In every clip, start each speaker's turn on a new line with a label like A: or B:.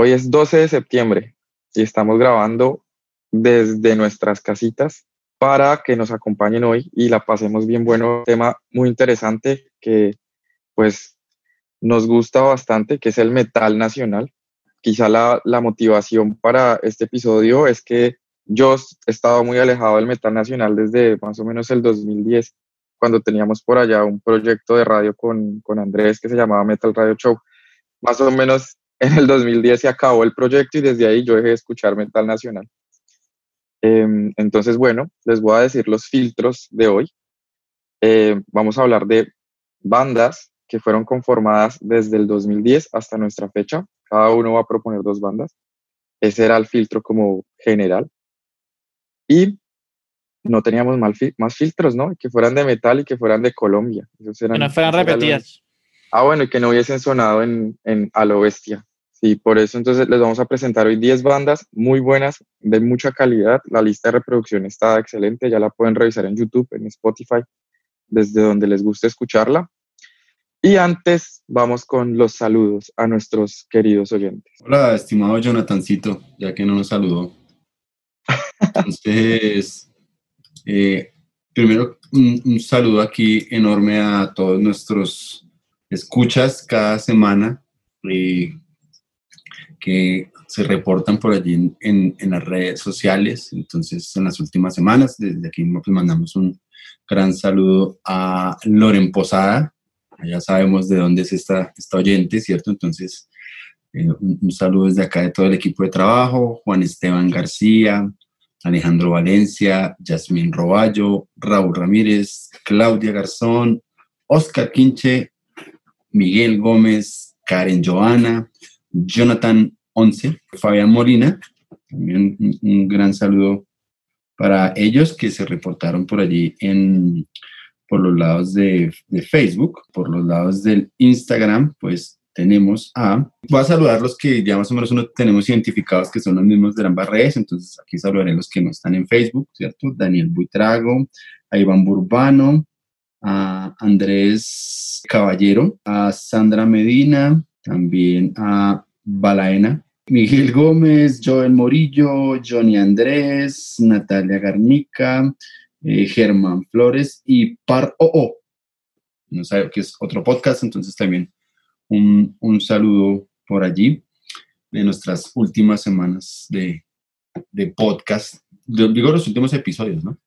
A: hoy es 12 de septiembre y estamos grabando desde nuestras casitas para que nos acompañen hoy y la pasemos bien bueno. Tema muy interesante que pues nos gusta bastante, que es el metal nacional. Quizá la, la motivación para este episodio es que yo he estado muy alejado del metal nacional desde más o menos el 2010, cuando teníamos por allá un proyecto de radio con, con Andrés que se llamaba Metal Radio Show. Más o menos en el 2010 se acabó el proyecto y desde ahí yo dejé de escuchar metal nacional. Em, entonces, bueno, les voy a decir los filtros de hoy. Eh, vamos a hablar de bandas que fueron conformadas desde el 2010 hasta nuestra fecha. Cada uno va a proponer dos bandas. Ese era el filtro como general. Y no teníamos más filtros, ¿no? Que fueran de metal y que fueran de Colombia.
B: que no fueran repetidas.
A: Ah, bueno, y que no hubiesen sonado en, en A lo Bestia. Sí, por eso entonces les vamos a presentar hoy 10 bandas muy buenas, de mucha calidad. La lista de reproducción está excelente, ya la pueden revisar en YouTube, en Spotify, desde donde les guste escucharla. Y antes vamos con los saludos a nuestros queridos oyentes.
C: Hola, estimado Jonathancito, ya que no nos saludó. Entonces, eh, primero un, un saludo aquí enorme a todos nuestros escuchas cada semana y que se reportan por allí en, en, las redes sociales. Entonces, en las últimas semanas, desde aquí pues, mandamos un gran saludo a Loren Posada. Ya sabemos de dónde es esta, esta oyente, ¿cierto? Entonces, eh, un, saludo desde acá de todo el equipo de trabajo, Juan Esteban García, Alejandro Valencia, Yasmín Roballo, Raúl Ramírez, Claudia Garzón, Oscar Quinche, Miguel Gómez, Karen Joana, Jonathan Once, Fabián Molina, también un, gran saludo para ellos que se reportaron por allí en, por los lados de, Facebook, por los lados del Instagram, pues tenemos a, voy a saludar los que ya más o menos uno tenemos identificados que son los mismos de ambas redes, entonces aquí saludaré los que no están en Facebook, ¿cierto? Daniel Buitrago, a Iván Burbano, a Andrés Caballero, a Sandra Medina, también a Balaena, Miguel Gómez, Joel Morillo, Johnny Andrés, Natalia Garnica, eh, Germán Flores y Par O. No sabe que es otro podcast, entonces también un, un, saludo por allí de nuestras últimas semanas de, de podcast. Digo los últimos episodios, ¿no?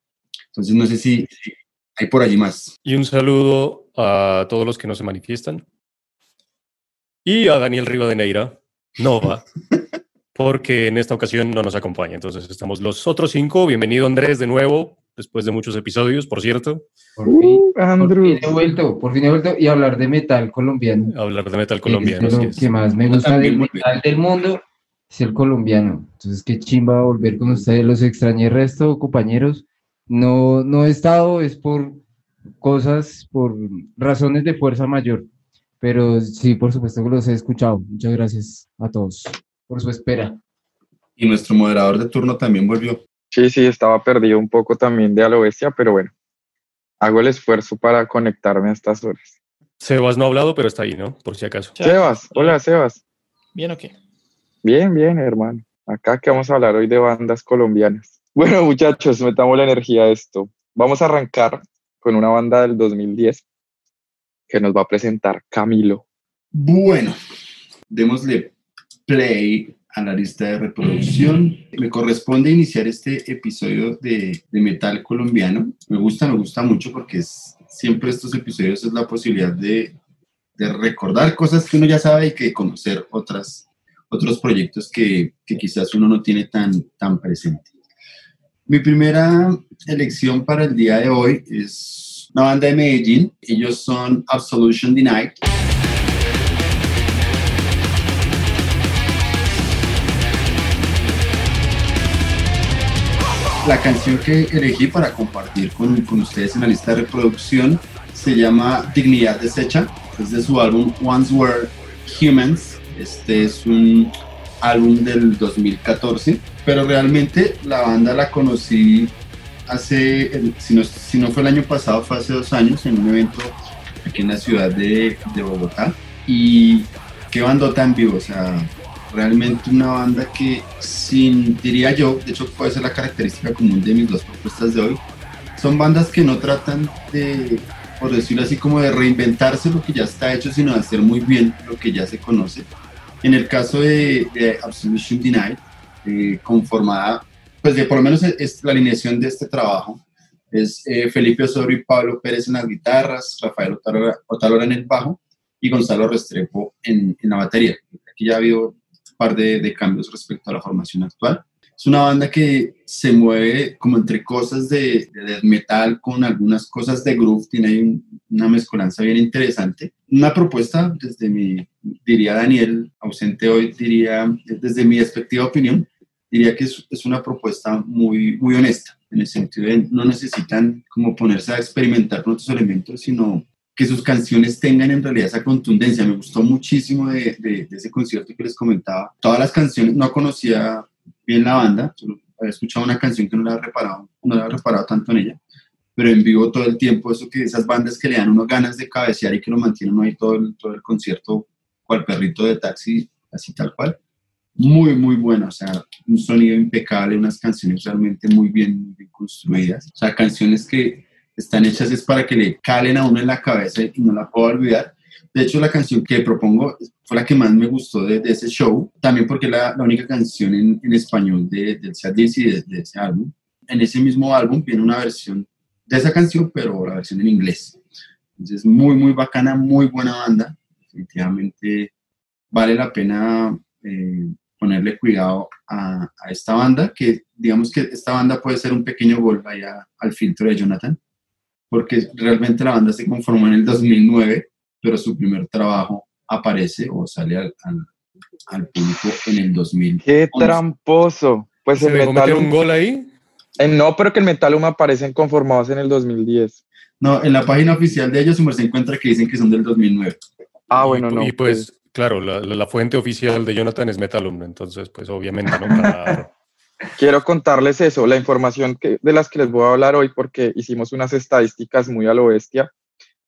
C: Entonces no sé si hay por allí más.
D: Y un saludo a todos los que no se manifiestan. Y a Daniel Rivadeneira, Nova, porque en esta ocasión no nos acompaña. Entonces estamos los otros cinco. Bienvenido Andrés de nuevo, después de muchos episodios, por cierto.
B: Por fin, por fin he vuelto, por fin he vuelto y hablar de metal colombiano.
D: Hablar de metal colombiano.
B: Lo que más me gusta del metal del mundo es el colombiano. Entonces qué chimba volver con ustedes. Los extrañé resto, compañeros. No, no he estado, es por cosas, por razones de fuerza mayor. Pero sí, por supuesto que los he escuchado. Muchas gracias a todos por su espera.
C: Y nuestro moderador de turno también volvió.
A: Sí, sí, estaba perdido un poco también de a lo bestia, pero bueno, hago el esfuerzo para conectarme a estas horas.
D: Sebas no ha hablado, pero está ahí, ¿no? Por si acaso.
A: Sebas, hola Sebas.
E: ¿Bien o qué?
A: Bien, bien, hermano. Acá que vamos a hablar hoy de bandas colombianas. Bueno, muchachos, metamos la energía a esto. Vamos a arrancar con una banda del 2010 que nos va a presentar Camilo.
C: Bueno, démosle play a la lista de reproducción. Me corresponde iniciar este episodio de, de metal colombiano. Me gusta, me gusta mucho porque es, siempre estos episodios es la posibilidad de, de, recordar cosas que uno ya sabe y que conocer otras, otros proyectos que, que quizás uno no tiene tan, tan presente. Mi primera elección para el día de hoy es una banda de Medellín. Ellos son Absolution Denied. La canción que elegí para compartir con, con, ustedes en la lista de reproducción se llama Dignidad Deshecha. Es de su álbum Once Were Humans. Este es un álbum del 2014, pero realmente la banda la conocí hace, si no, si no fue el año pasado, fue hace dos años en un evento aquí en la ciudad de, de Bogotá. Y qué bandota en vivo, o sea, realmente una banda que sin, diría yo, de hecho puede ser la característica común de mis dos propuestas de hoy, son bandas que no tratan de, por decirlo así, como de reinventarse lo que ya está hecho, sino de hacer muy bien lo que ya se conoce. En el caso de, de Absolution Denied, eh, conformada, pues de por lo menos es la alineación de este trabajo, es eh, Felipe Osorio y Pablo Pérez en las guitarras, Rafael Otalora, en el bajo y Gonzalo Restrepo en, en la batería. Aquí ya ha habido un par de, cambios respecto a la formación actual. Es una banda que se mueve como entre cosas de, de metal con algunas cosas de groove, tiene ahí una mezcolanza bien interesante. Una propuesta, desde mi, diría Daniel, ausente hoy, diría, desde mi respectiva opinión, diría que es, es una propuesta muy, muy honesta en el sentido de no necesitan como ponerse a experimentar con otros elementos, sino que sus canciones tengan en realidad esa contundencia. Me gustó muchísimo de, de, ese concierto que les comentaba. Todas las canciones, no conocía bien la banda, solo había escuchado una canción que no la había reparado, no la había reparado tanto en ella, pero en vivo todo el tiempo, eso que esas bandas que le dan unos ganas de cabecear y que lo mantienen ahí todo el, todo el concierto, cual perrito de taxi, así tal cual muy, muy buena, o sea, un sonido impecable, unas canciones realmente muy bien, bien construidas, o sea, canciones que están hechas es para que le calen a uno en la cabeza y no la puedo olvidar. De hecho, la canción que propongo fue la que más me gustó de, ese show, también porque es la, la única canción en, en español de, del set y de, de, ese álbum. En ese mismo álbum viene una versión de esa canción, pero la versión en inglés. Entonces, muy, muy bacana, muy buena banda. Definitivamente vale la pena eh, ponerle cuidado a, esta banda, que digamos que esta banda puede ser un pequeño gol allá al filtro de Jonathan, porque realmente la banda se conformó en el 2009, pero su primer trabajo aparece o sale al, al, público en el 2000.
A: ¡Qué tramposo! Pues
D: ¿Se
A: el
D: metal un gol ahí?
A: Eh, no, pero que el Metalum aparecen conformados en el 2010.
C: No, en la página oficial de ellos se encuentra que dicen que son del 2009.
A: Ah, bueno, no.
D: Y pues, pues Claro, la, la, fuente oficial de Jonathan es Metalum, entonces pues obviamente no. Para...
A: Quiero contarles eso, la información que, de las que les voy a hablar hoy porque hicimos unas estadísticas muy a lo bestia.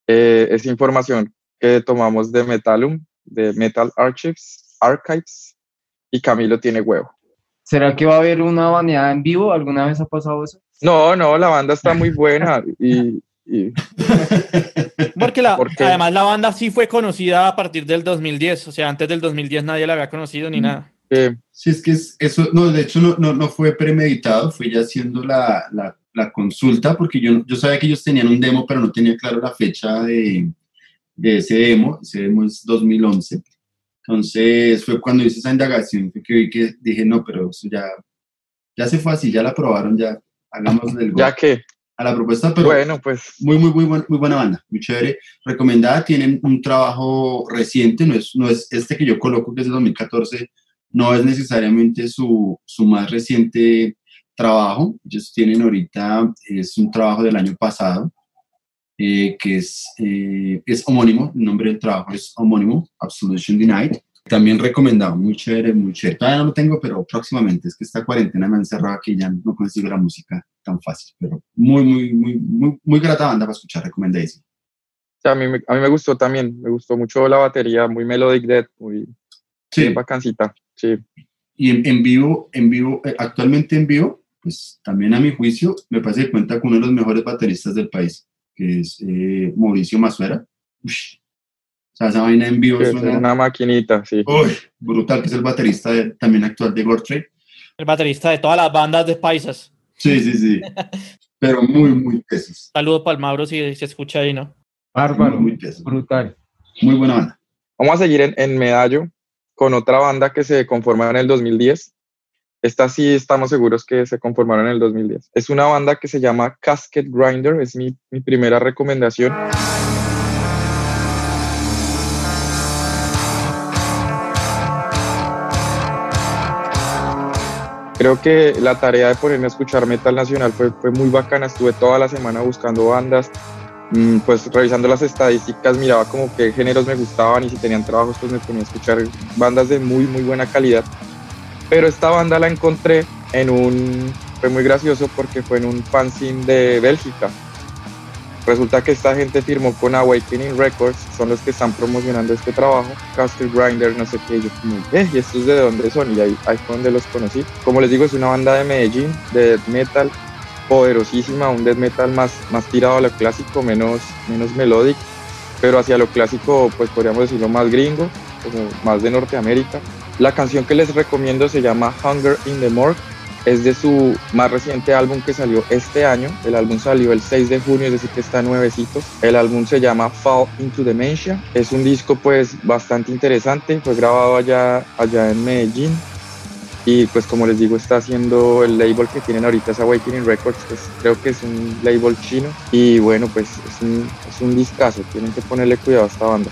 A: Eh, es información que tomamos de Metalum, de Metal Archives, Archives, y Camilo tiene huevo.
B: ¿Será que va a haber una baneada en vivo? ¿Alguna vez ha pasado eso?
A: No, no, la banda está muy buena y,
E: Porque, la, además la banda sí fue conocida a partir del 2010, o sea, antes del 2010 nadie la había conocido ni nada.
C: Sí, es que eso, no, de hecho no, no, no, fue premeditado, fue ya haciendo la, la, la, consulta, porque yo, yo sabía que ellos tenían un demo, pero no tenía claro la fecha de, de ese demo, ese demo es 2011. Entonces fue cuando hice esa indagación, que vi que dije, no, pero eso ya, ya se fue así, ya la aprobaron, ya hagamos del
A: ¿Ya que
C: a la propuesta, pero
A: bueno, pues.
C: muy, muy, muy, muy buena banda, muy chévere, recomendada, tienen un trabajo reciente, no es, no es este que yo coloco que es de 2014, no es necesariamente su, su más reciente trabajo, ellos tienen ahorita, es un trabajo del año pasado, eh, que es, eh, es homónimo, el nombre del trabajo es homónimo, Absolution Denied, también recomendado, muy chévere, muy chévere. Todavía no lo tengo, pero próximamente. Es que esta cuarentena me ha encerrado aquí y ya no consigo la música tan fácil. Pero muy, muy, muy, muy, muy grata banda para escuchar, recomendadísimo.
A: a, mí, a mí me gustó también, me gustó mucho la batería, muy melodic dead, muy,
C: sí.
A: bacancita. Sí.
C: Y en, en, vivo, en vivo, eh, actualmente en vivo, pues también a mi juicio, me parece que cuenta con uno de los mejores bateristas del país, que es eh, Mauricio Masuera. Uy, o sea, esa vaina en vivo
A: es una maquinita, sí.
C: Uy, brutal, que es el baterista también actual de Gortrade.
E: El baterista de todas las bandas de Paisas.
C: Sí, sí, sí. Pero muy, muy tesis.
E: Saludos para el Mauro si se escucha ahí, ¿no?
B: Bárbaro, muy, muy brutal.
C: Muy buena banda.
A: Vamos a seguir en, en Medallo con otra banda que se conformó en el 2010. Esta sí estamos seguros que se conformaron en el 2010. Es una banda que se llama Casket Grinder, es mi, mi primera recomendación. creo que la tarea de ponerme a escuchar metal nacional fue, fue muy bacana. Estuve toda la semana buscando bandas, mm, pues revisando las estadísticas, miraba como qué géneros me gustaban y si tenían trabajos, pues me ponía a escuchar bandas de muy, muy buena calidad. Pero esta banda la encontré en un, fue muy gracioso porque fue en un fanzine de Bélgica. Resulta que esta gente firmó con Awakening Records, son los que están promocionando este trabajo, Castle Grinder, no sé qué, yo eh, ¿y estos de dónde son? Y ahí, ahí fue donde los conocí. Como les digo, es una banda de Medellín, de death metal, poderosísima, un death metal más, más tirado a lo clásico, menos, menos melodic, pero hacia lo clásico, pues podríamos decirlo más gringo, más de Norteamérica. La canción que les recomiendo se llama Hunger in the Morgue es de su más reciente álbum que salió este año. El álbum salió el 6 de junio, es decir que está nuevecito. El álbum se llama Fall into Dementia. Es un disco pues bastante interesante. Fue grabado allá, allá en Medellín. Y pues como les digo, está haciendo el label que tienen ahorita es Awakening Records, pues creo que es un label chino. Y bueno, pues es un, es un discazo, tienen que ponerle cuidado a esta banda.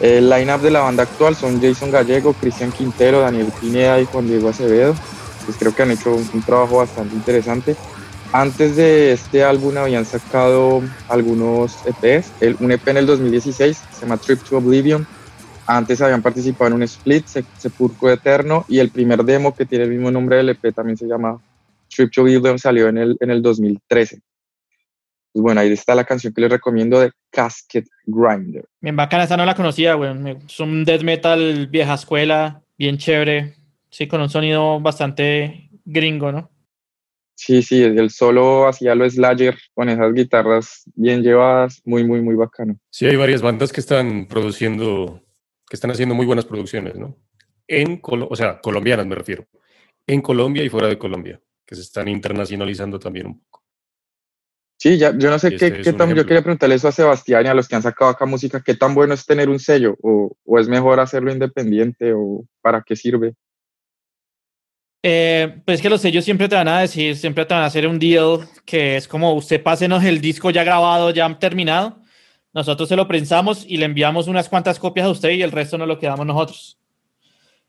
A: El line-up de la banda actual son Jason Gallego, Cristian Quintero, Daniel Pineda y Juan Diego Acevedo pues creo que han hecho un, trabajo bastante interesante. Antes de este álbum habían sacado algunos EPs, el, un EP en el 2016 se llama Trip to Oblivion. Antes habían participado en un split, Sepulcro Eterno, y el primer demo que tiene el mismo nombre del EP también se llama Trip to Oblivion, salió en el, en el 2013. Pues bueno, ahí está la canción que les recomiendo de Casket Grinder.
E: Bien bacana, esa no la conocía, güey. Es un death metal vieja escuela, bien chévere. Sí, con un sonido bastante gringo, ¿no?
A: Sí, sí, el solo hacía lo Slayer con esas guitarras bien llevadas, muy, muy, muy bacano.
D: Sí, hay varias bandas que están produciendo, que están haciendo muy buenas producciones, ¿no? En, o sea, colombianas me refiero, en Colombia y fuera de Colombia, que se están internacionalizando también un poco.
A: Sí, ya, yo no sé qué, qué tan, yo quería preguntarle eso a Sebastián y a los que han sacado acá música, ¿qué tan bueno es tener un sello? ¿O, o es mejor hacerlo independiente? ¿O para qué sirve?
E: Eh, pues que los sellos siempre te van a decir, siempre te van a hacer un deal que es como usted pásenos el disco ya grabado, ya terminado. Nosotros se lo prensamos y le enviamos unas cuantas copias a usted y el resto nos lo quedamos nosotros.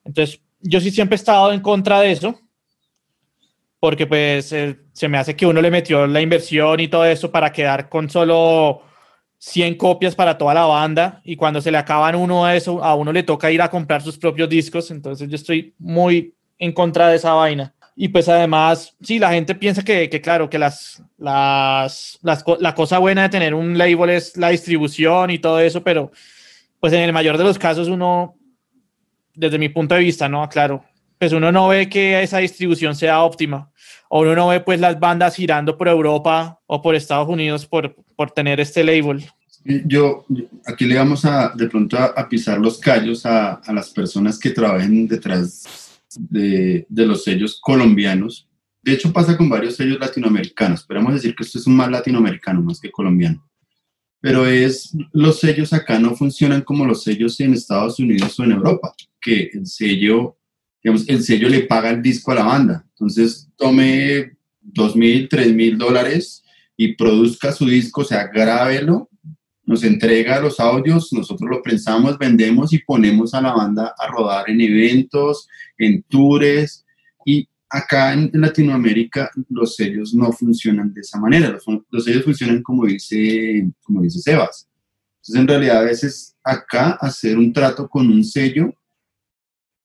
E: Entonces, yo sí siempre he estado en contra de eso, porque pues eh, se me hace que uno le metió la inversión y todo eso para quedar con solo 100 copias para toda la banda y cuando se le acaban uno a eso, a uno le toca ir a comprar sus propios discos. Entonces, yo estoy muy en contra de esa vaina. Y pues además, sí, la gente piensa que, que claro, que las, las, las, la cosa buena de tener un label es la distribución y todo eso, pero pues en el mayor de los casos uno, desde mi punto de vista, ¿no? Claro, pues uno no ve que esa distribución sea óptima, o uno no ve pues las bandas girando por Europa o por Estados Unidos por, por tener este label.
C: Yo, aquí le vamos a de pronto a, pisar los callos a, a las personas que trabajen detrás de, los sellos colombianos. De hecho, pasa con varios sellos latinoamericanos. Podemos decir que esto es un más latinoamericano más que colombiano. Pero es, los sellos acá no funcionan como los sellos en Estados Unidos o en Europa, que el sello, digamos, el sello le paga el disco a la banda. Entonces, tome dos mil, tres mil dólares y produzca su disco, o sea, grábelo nos entrega los audios, nosotros lo pensamos, vendemos y ponemos a la banda a rodar en eventos, en tours. Y acá en Latinoamérica los sellos no funcionan de esa manera, los, sellos funcionan como dice, como dice Sebas. Entonces, en realidad, a veces acá hacer un trato con un sello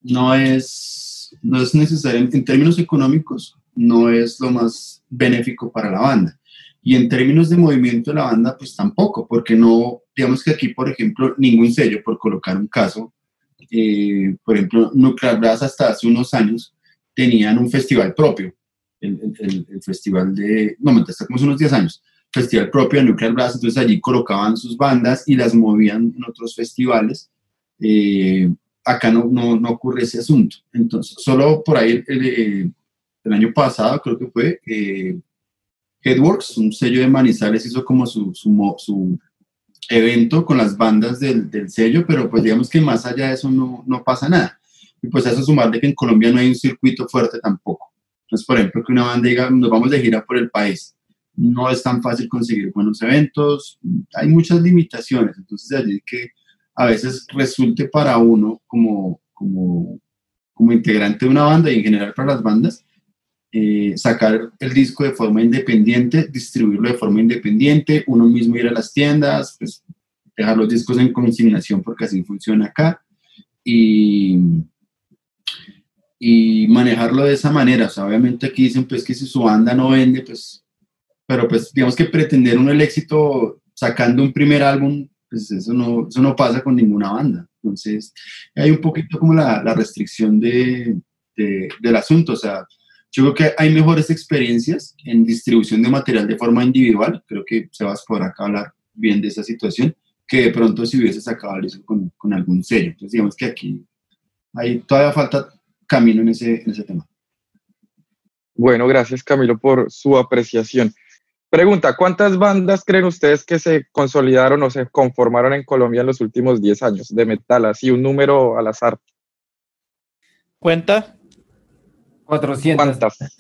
C: no es, no es necesario, en términos económicos, no es lo más benéfico para la banda. Y en términos de movimiento de la banda, pues tampoco, porque no, digamos que aquí, por ejemplo, ningún sello, por colocar un caso, eh, por ejemplo, Nuclear Blast hasta hace unos años tenían un festival propio, el, el, festival de, no, hasta como hace unos 10 años, festival propio de Nuclear Blast, entonces allí colocaban sus bandas y las movían en otros festivales. Eh, acá no, no, no, ocurre ese asunto. Entonces, solo por ahí el, el, el año pasado, creo que fue, eh, Headworks, un sello de Manizales, hizo como su, su, su evento con las bandas del, del, sello, pero pues digamos que más allá de eso no, no pasa nada. Y pues a eso sumarle que en Colombia no hay un circuito fuerte tampoco. Entonces, por ejemplo, que una banda diga, nos vamos de gira por el país, no es tan fácil conseguir buenos eventos, hay muchas limitaciones, entonces allí que a veces resulte para uno como, como, como integrante de una banda y en general para las bandas, eh, sacar el disco de forma independiente, distribuirlo de forma independiente, uno mismo ir a las tiendas, pues dejar los discos en consignación porque así funciona acá y, y manejarlo de esa manera. O sea, obviamente aquí dicen pues que si su banda no vende, pues, pero pues digamos que pretender un el éxito sacando un primer álbum, pues eso no, eso no pasa con ninguna banda. Entonces, hay un poquito como la, la restricción de, de, del asunto. O sea, yo creo que hay mejores experiencias en distribución de material de forma individual. Creo que se va a poder acá hablar bien de esa situación que de pronto si hubiese sacado eso con, con, algún sello. Entonces, digamos que aquí hay todavía falta camino en ese, en ese tema.
A: Bueno, gracias Camilo por su apreciación. Pregunta, ¿cuántas bandas creen ustedes que se consolidaron o se conformaron en Colombia en los últimos 10 años de metal? Así un número al azar.
E: ¿Cuenta?
B: 400.
A: ¿Cuántas?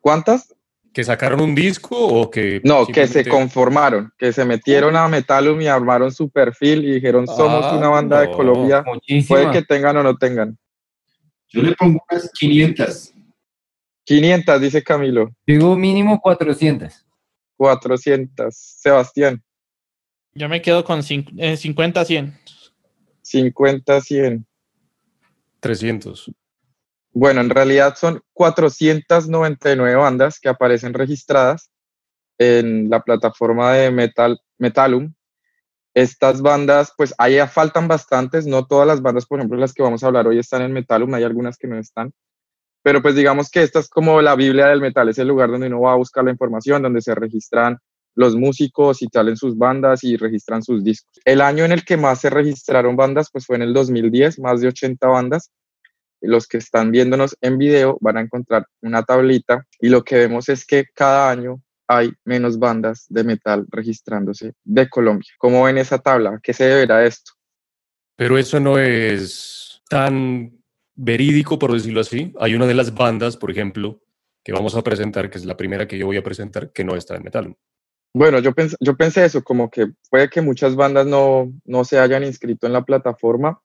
A: ¿Cuántas?
D: ¿Que sacaron un disco o que.?
A: No, que se conformaron, que se metieron a Metalum y armaron su perfil y dijeron: Somos
D: Ah,
A: una banda de. Colombia. Puede que tengan o no tengan.
C: Yo le pongo unas 500.
A: 500, dice Camilo.
B: Digo mínimo 400.
A: 400. Sebastián,
E: Yo me quedo con cin- eh, 50, 100.
A: 50, 100.
D: 300.
A: Bueno, en realidad son 499 bandas que aparecen registradas en la plataforma de Metal, Metalum. Estas bandas, pues ahí ya faltan bastantes, no todas las bandas, por ejemplo, las que vamos a hablar hoy están en Metalum, hay algunas que no están, pero pues digamos que esta es como la Biblia del metal, es el lugar donde uno va a buscar la información, donde se registran los músicos y salen sus bandas y registran sus discos. El año en el que más se registraron bandas, pues fue en el 2010, más de 80 bandas, los que están viéndonos en video van a encontrar una tablita y lo que vemos es que cada año hay menos bandas de metal registrándose de Colombia. ¿Cómo ven esa tabla? ¿A ¿Qué se deberá esto?
D: Pero eso no es tan verídico, por decirlo así. Hay una de las bandas, por ejemplo, que vamos a presentar, que es la primera que yo voy a presentar, que no está en Metal.
A: Bueno, yo pensé, yo pensé eso, como que puede que muchas bandas no, no se hayan inscrito en la plataforma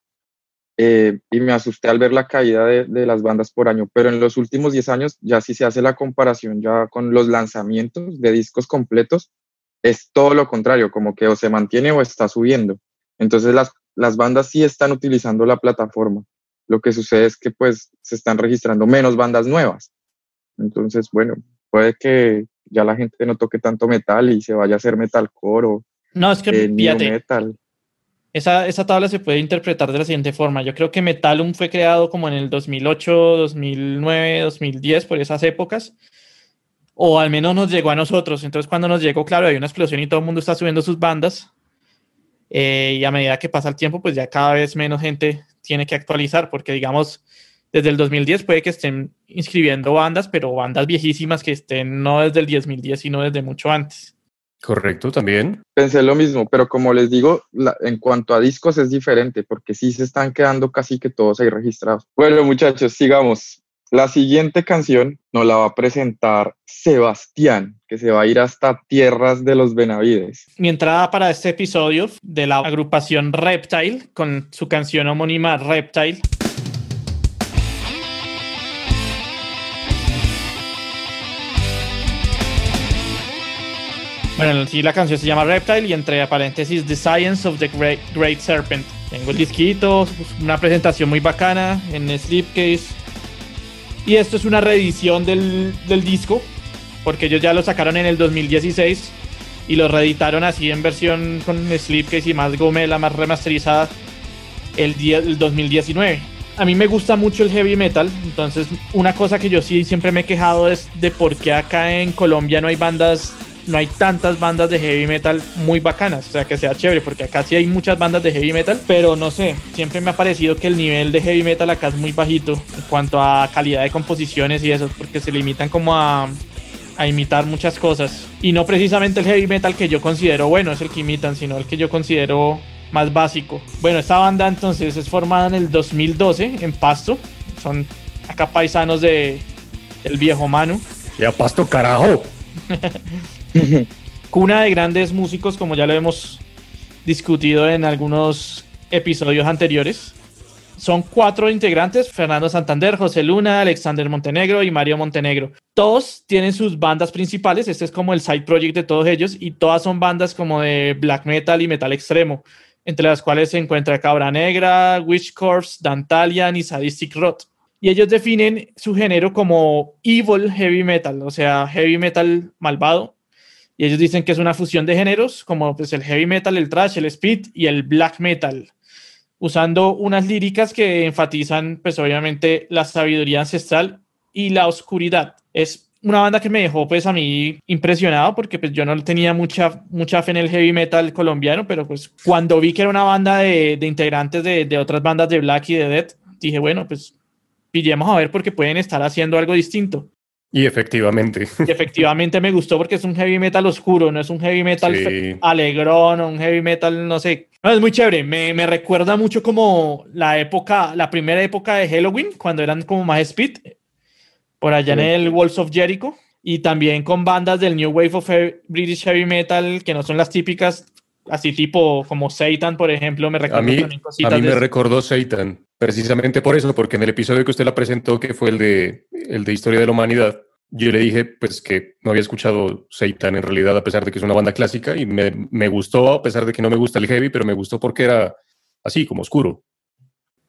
A: eh, y me asusté al ver la caída de, de, las bandas por año, pero en los últimos 10 años ya si se hace la comparación ya con los lanzamientos de discos completos, es todo lo contrario, como que o se mantiene o está subiendo. Entonces las, las bandas sí están utilizando la plataforma. Lo que sucede es que pues se están registrando menos bandas nuevas. Entonces, bueno, puede que ya la gente no toque tanto metal y se vaya a hacer metalcore o
E: no, es que,
A: eh,
E: fíjate,
A: metal.
E: Esa, esa tabla se puede interpretar de la siguiente forma. Yo creo que Metalum fue creado como en el 2008, 2009, 2010, por esas épocas. O al menos nos llegó a nosotros. Entonces, cuando nos llegó, claro, hay una explosión y todo el mundo está subiendo sus bandas. Eh, y a medida que pasa el tiempo, pues ya cada vez menos gente tiene que actualizar, porque digamos, desde el 2010 puede que estén inscribiendo bandas, pero bandas viejísimas que estén no desde el 2010, sino desde mucho antes.
D: Correcto, también.
A: Pensé lo mismo, pero como les digo, la, en cuanto a discos es diferente, porque sí se están quedando casi que todos ahí registrados. Bueno, muchachos, sigamos. La siguiente canción nos la va a presentar Sebastián, que se va a ir hasta tierras de los Benavides.
E: Mi entrada para este episodio de la agrupación Reptile, con su canción homónima Reptile. Bueno, sí, la canción se llama Reptile y entre paréntesis The Science of the Great, Great Serpent. Tengo el disquito, una presentación muy bacana en Slipcase. Y esto es una reedición del, del, disco, porque ellos ya lo sacaron en el 2016 y lo reeditaron así en versión con Slipcase y más gomela, más remasterizada el, día, el 2019. A mí me gusta mucho el heavy metal, entonces una cosa que yo sí siempre me he quejado es de por qué acá en Colombia no hay bandas no hay tantas bandas de heavy metal muy bacanas, o sea, que sea chévere, porque acá sí hay muchas bandas de heavy metal, pero no sé, siempre me ha parecido que el nivel de heavy metal acá es muy bajito en cuanto a calidad de composiciones y eso, porque se limitan como a, a imitar muchas cosas. Y no precisamente el heavy metal que yo considero bueno es el que imitan, sino el que yo considero más básico. Bueno, esta banda entonces es formada en el 2012 en Pasto, son acá paisanos de el viejo Manu.
D: Ya Pasto carajo.
E: Cuna de grandes músicos, como ya lo hemos discutido en algunos episodios anteriores. son cuatro integrantes, Fernando Santander, José Luna, Alexander Montenegro y Mario Montenegro. Todos tienen sus bandas principales, este es como el side project de todos ellos y todas son bandas como de black metal y metal extremo, entre las cuales se encuentra Cabra Negra, Witch Corpse, Dantalian y Sadistic Rot. Y ellos definen su género como evil heavy metal, o sea, heavy metal malvado. Y ellos dicen que es una fusión de géneros, como pues el heavy metal, el thrash, el speed y el black metal usando unas líricas que enfatizan, pues obviamente, la sabiduría ancestral y la oscuridad. Es una banda que me dejó, pues a mí impresionado, porque pues yo no tenía mucha, mucha fe en el heavy metal colombiano, pero pues cuando vi que era una banda de, de integrantes de, de, otras bandas de Black y de Death, dije, bueno, pues pillemos a ver porque pueden estar haciendo algo distinto.
D: Y efectivamente.
E: Y efectivamente me gustó porque es un heavy metal oscuro, no es un heavy metal sí. alegrón o un heavy metal, no sé. No, es muy chévere. Me, me, recuerda mucho como la época, la primera época de Halloween, cuando eran como más speed, por allá sí. en el Walls of Jericho. Y también con bandas del New Wave of British Heavy Metal, que no son las típicas, así tipo como Satan, por ejemplo. Me
D: a mí, a mí me recordó Satan. Precisamente por eso, porque en el episodio que usted la presentó, que fue el de, el de Historia de la Humanidad, yo le dije pues que no había escuchado Satan en realidad, a pesar de que es una banda clásica, y me, me gustó, a pesar de que no me gusta el heavy, pero me gustó porque era así, como oscuro.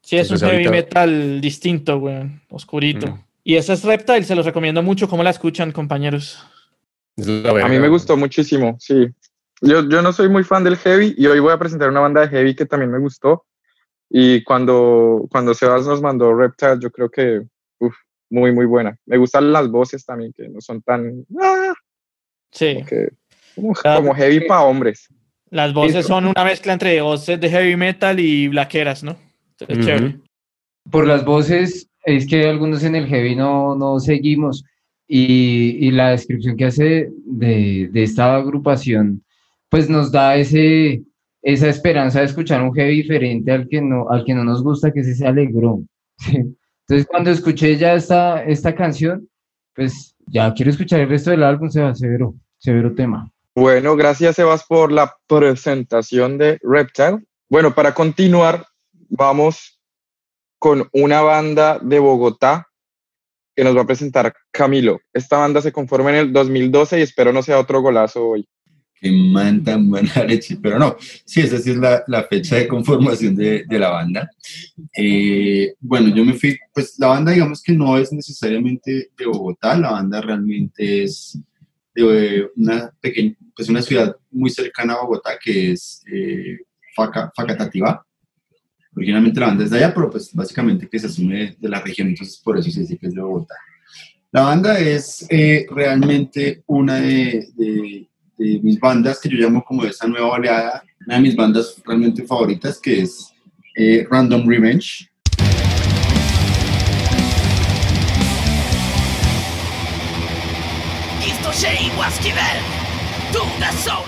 E: Sí, es Entonces, un heavy ahorita... metal distinto, güey, oscurito. Mm. Y esa es Reptile, se los recomiendo mucho. ¿Cómo la escuchan, compañeros?
A: A mí me gustó muchísimo, sí. Yo, yo no soy muy fan del heavy y hoy voy a presentar una banda de heavy que también me gustó. Y cuando, cuando Sebas nos mandó Reptile, yo creo que uf, muy, muy buena. Me gustan las voces también, que no son tan... ¡ah!
E: Sí.
A: Como, que, como, como heavy para hombres.
E: Las voces son una mezcla entre voces de heavy metal y blaqueras, ¿no? Es uh -huh. chévere.
B: Por las voces, es que algunos en el heavy no, no seguimos. Y, y la descripción que hace de, de esta agrupación, pues nos da ese, esa esperanza de escuchar un heavy diferente al que no, al que no nos gusta, que es ese alegrón. Entonces, cuando escuché ya esta, esta canción, pues ya quiero escuchar el resto del álbum, Sebas, severo, severo tema.
A: Bueno, gracias, Sebas, por la presentación de Reptile. Bueno, para continuar, vamos con una banda de Bogotá que nos va a presentar Camilo. Esta banda se conforma en el 2012 y espero no sea otro golazo hoy
C: que mandan buena leche, pero no, sí, esa sí es la, la fecha de conformación de, de la banda. Eh, bueno, yo me fui, pues la banda digamos que no es necesariamente de Bogotá, la banda realmente es de una pequeña, pues una ciudad muy cercana a Bogotá que es eh, Faca, Facatativá. Originalmente la banda es de allá, pero pues básicamente que se asume de la región, entonces por eso se dice que es de Bogotá. La banda es eh, realmente una de, de de mis bandas que yo llamo como de esa nueva oleada, una de mis bandas realmente favoritas que es eh, Random Revenge.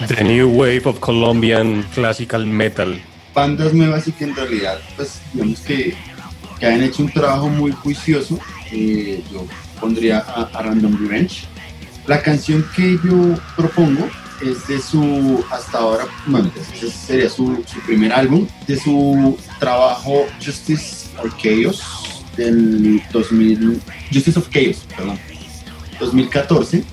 D: The New Wave of Colombian Classical Metal.
C: Bandas nuevas y que en realidad, pues digamos que, que han hecho un trabajo muy juicioso. Eh, yo pondría a, a Random Revenge. La canción que yo propongo es de su, hasta ahora, bueno, ese sería su, su, primer álbum, de su trabajo Justice of Chaos del 2000, Justice of Chaos, perdón, 2014.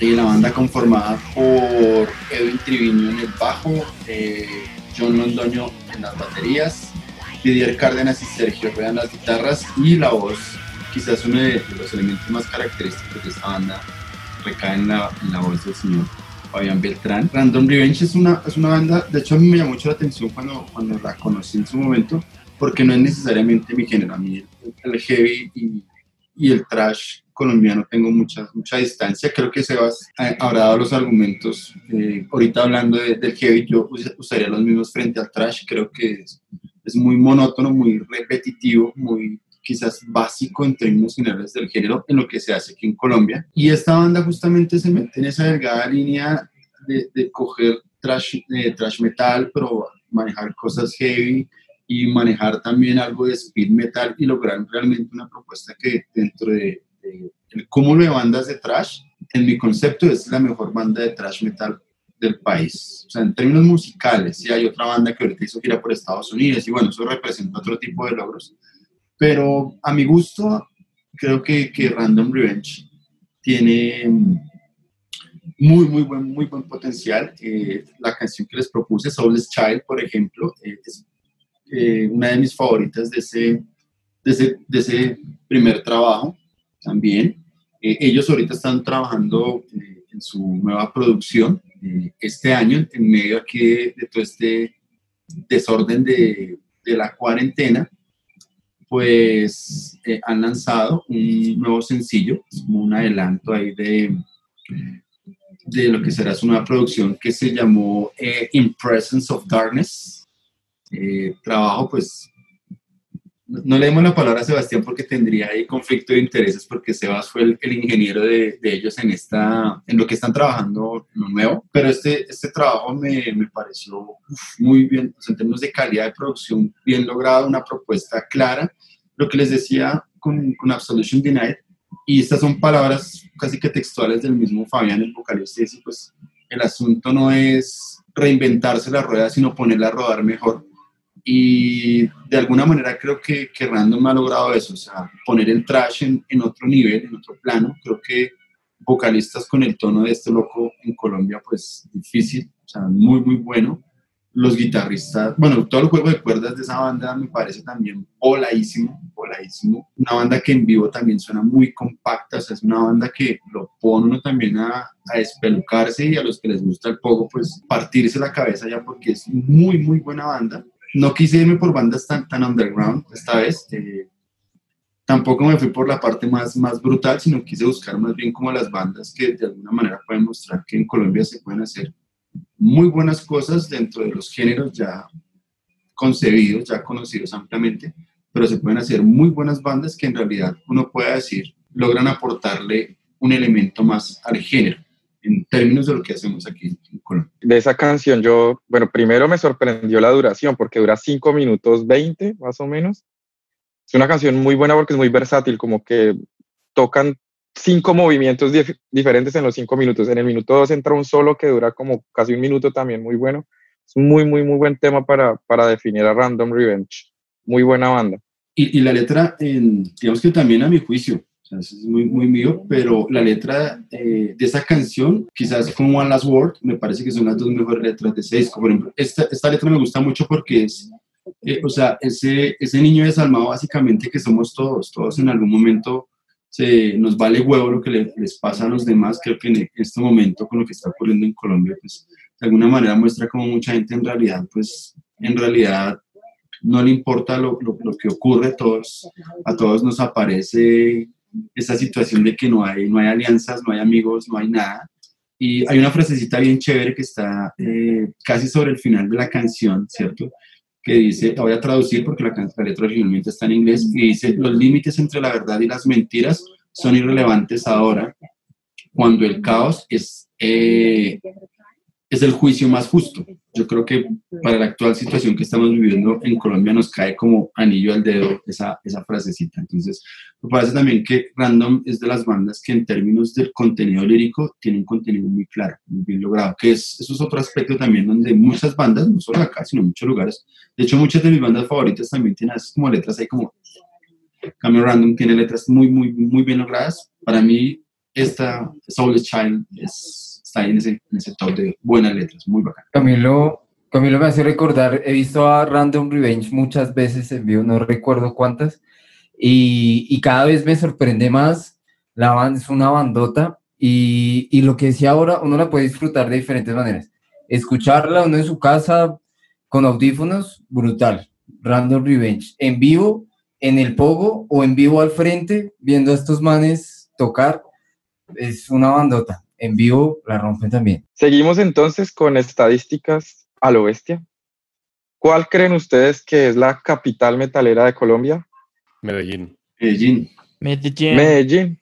C: Y la banda conformada por Edwin Triviño en el bajo, eh, John Londoño en las baterías, Didier Cárdenas y Sergio Rueda en las guitarras y la voz, quizás uno de los elementos más característicos de esta banda recae en la, en la voz del señor Fabián Beltrán. Random Revenge es una, es una banda, de hecho a mí me llamó mucho la atención cuando, cuando la conocí en su momento, porque no es necesariamente mi género. A mí el, el heavy y, y, el trash colombiano tengo mucha, mucha distancia. Creo que Sebas habrá dado los argumentos. Eh, ahorita hablando de, del heavy, yo usaría los mismos frente al trash. Creo que es, es muy monótono, muy repetitivo, muy quizás básico en términos generales del género en lo que se hace aquí en Colombia. Y esta banda justamente se mete en esa delgada línea de, de coger trash, eh, trash metal, pero manejar cosas heavy y manejar también algo de speed metal y lograr realmente una propuesta que dentro de, de el cúmulo de bandas de trash, en mi concepto es la mejor banda de trash metal del país. O sea, en términos musicales, sí hay otra banda que ahorita hizo gira por Estados Unidos y bueno, eso representa otro tipo de logros. Pero a mi gusto, creo que, que Random Revenge tiene muy, muy buen, muy buen potencial. Eh, la canción que les propuse, Soulless Child, por ejemplo, eh, es eh, una de mis favoritas de ese, de ese, de ese primer trabajo también. ellos ahorita están trabajando en su nueva producción este año, en medio aquí de, todo este desorden de, de la cuarentena pues han lanzado un nuevo sencillo, un adelanto ahí de, de lo que será su nueva producción que se llamó eh, In Presence of Darkness. Eh, trabajo, pues, no, leemos la palabra a Sebastián porque tendría ahí conflicto de intereses, porque Sebas fue el, ingeniero de, ellos en, esta, en lo que están trabajando lo nuevo. Pero este, este trabajo me, me pareció muy bien, en términos de calidad de producción, bien logrado, una propuesta clara. Lo que les decía con, con Absolution Denied, y estas son palabras casi que textuales del mismo Fabián, el vocalista, y pues el asunto no es reinventarse la rueda, sino ponerla a rodar mejor. Y de alguna manera creo que, que Random ha logrado eso, o sea, poner el trash en, en otro nivel, en otro plano. Creo que vocalistas con el tono de este loco en Colombia, pues difícil, o sea, muy, muy bueno los guitarristas, bueno, todo el juego de cuerdas de esa banda me parece también voladísimo, voladísimo. Una banda que en vivo también suena muy compacta, o sea, es una banda que lo pone uno también a, a despelucarse y a los que les gusta el poco, pues partirse la cabeza ya porque es muy, muy buena banda. No quise irme por bandas tan, tan underground esta vez. Eh, tampoco me fui por la parte más, más brutal, sino quise buscar más bien como las bandas que de alguna manera pueden mostrar que en Colombia se pueden hacer muy buenas cosas dentro de los géneros ya concebidos, ya conocidos ampliamente, pero se pueden hacer muy buenas bandas que en realidad uno puede decir logran aportarle un elemento más al género en términos de lo que hacemos aquí en Colombia.
A: De esa canción yo, bueno, primero me sorprendió la duración porque dura 5 minutos 20 más o menos. Es una canción muy buena porque es muy versátil, como que tocan cinco movimientos diferentes en los cinco minutos. En el minuto dos entra un solo que dura como casi un minuto también, muy bueno. Es muy, muy, muy buen tema para, para definir a Random Revenge. Muy buena banda.
C: Y, y la letra, digamos que también a mi juicio, es muy, muy mío, pero la letra eh, de esa canción, quizás como One Last Word, me parece que son las dos mejores letras de seis. Por ejemplo, esta, esta letra me gusta mucho porque es, eh, o sea, ese, ese niño desalmado básicamente que somos todos, todos en algún momento se, nos vale huevo lo que les pasa a los demás. Creo que en este momento, con lo que está ocurriendo en Colombia, pues de alguna manera muestra como mucha gente en realidad, pues en realidad no le importa lo, lo, que ocurre, todos, a todos nos aparece esa situación de que no hay, no hay alianzas, no hay amigos, no hay nada. Y hay una frasecita bien chévere que está eh, casi sobre el final de la canción, ¿cierto? que dice, voy a traducir porque la, la letra originalmente está en inglés, y dice, los límites entre la verdad y las mentiras son irrelevantes ahora, cuando el caos es, eh, es el juicio más justo. Yo creo que para la actual situación que estamos viviendo en Colombia nos cae como anillo al dedo esa, esa frasecita. Entonces, me parece también que Random es de las bandas que en términos del contenido lírico tiene un contenido muy claro, muy bien logrado, que es, eso es otro aspecto también donde muchas bandas, no solo acá, sino en muchos lugares, de hecho muchas de mis bandas favoritas también tienen así como letras ahí como Cambio Random tiene letras muy, muy, muy bien logradas. Para mí, esta Soulless Child es está ahí en ese, en ese top de buenas letras, muy bacán.
B: Camilo, Camilo me hace recordar, he visto a Random Revenge muchas veces en vivo, no recuerdo cuántas, y, y cada vez me sorprende más, la banda es una bandota, y, y, lo que decía ahora, uno la puede disfrutar de diferentes maneras. Escucharla uno en su casa con audífonos, brutal. Random Revenge. En vivo, en el pogo o en vivo al frente, viendo a estos manes tocar, es una bandota en vivo la rompen también.
A: Seguimos entonces con estadísticas a lo bestia. ¿Cuál creen ustedes que es la capital metalera de Colombia?
D: Medellín.
C: Medellín.
E: Medellín.
A: Medellín.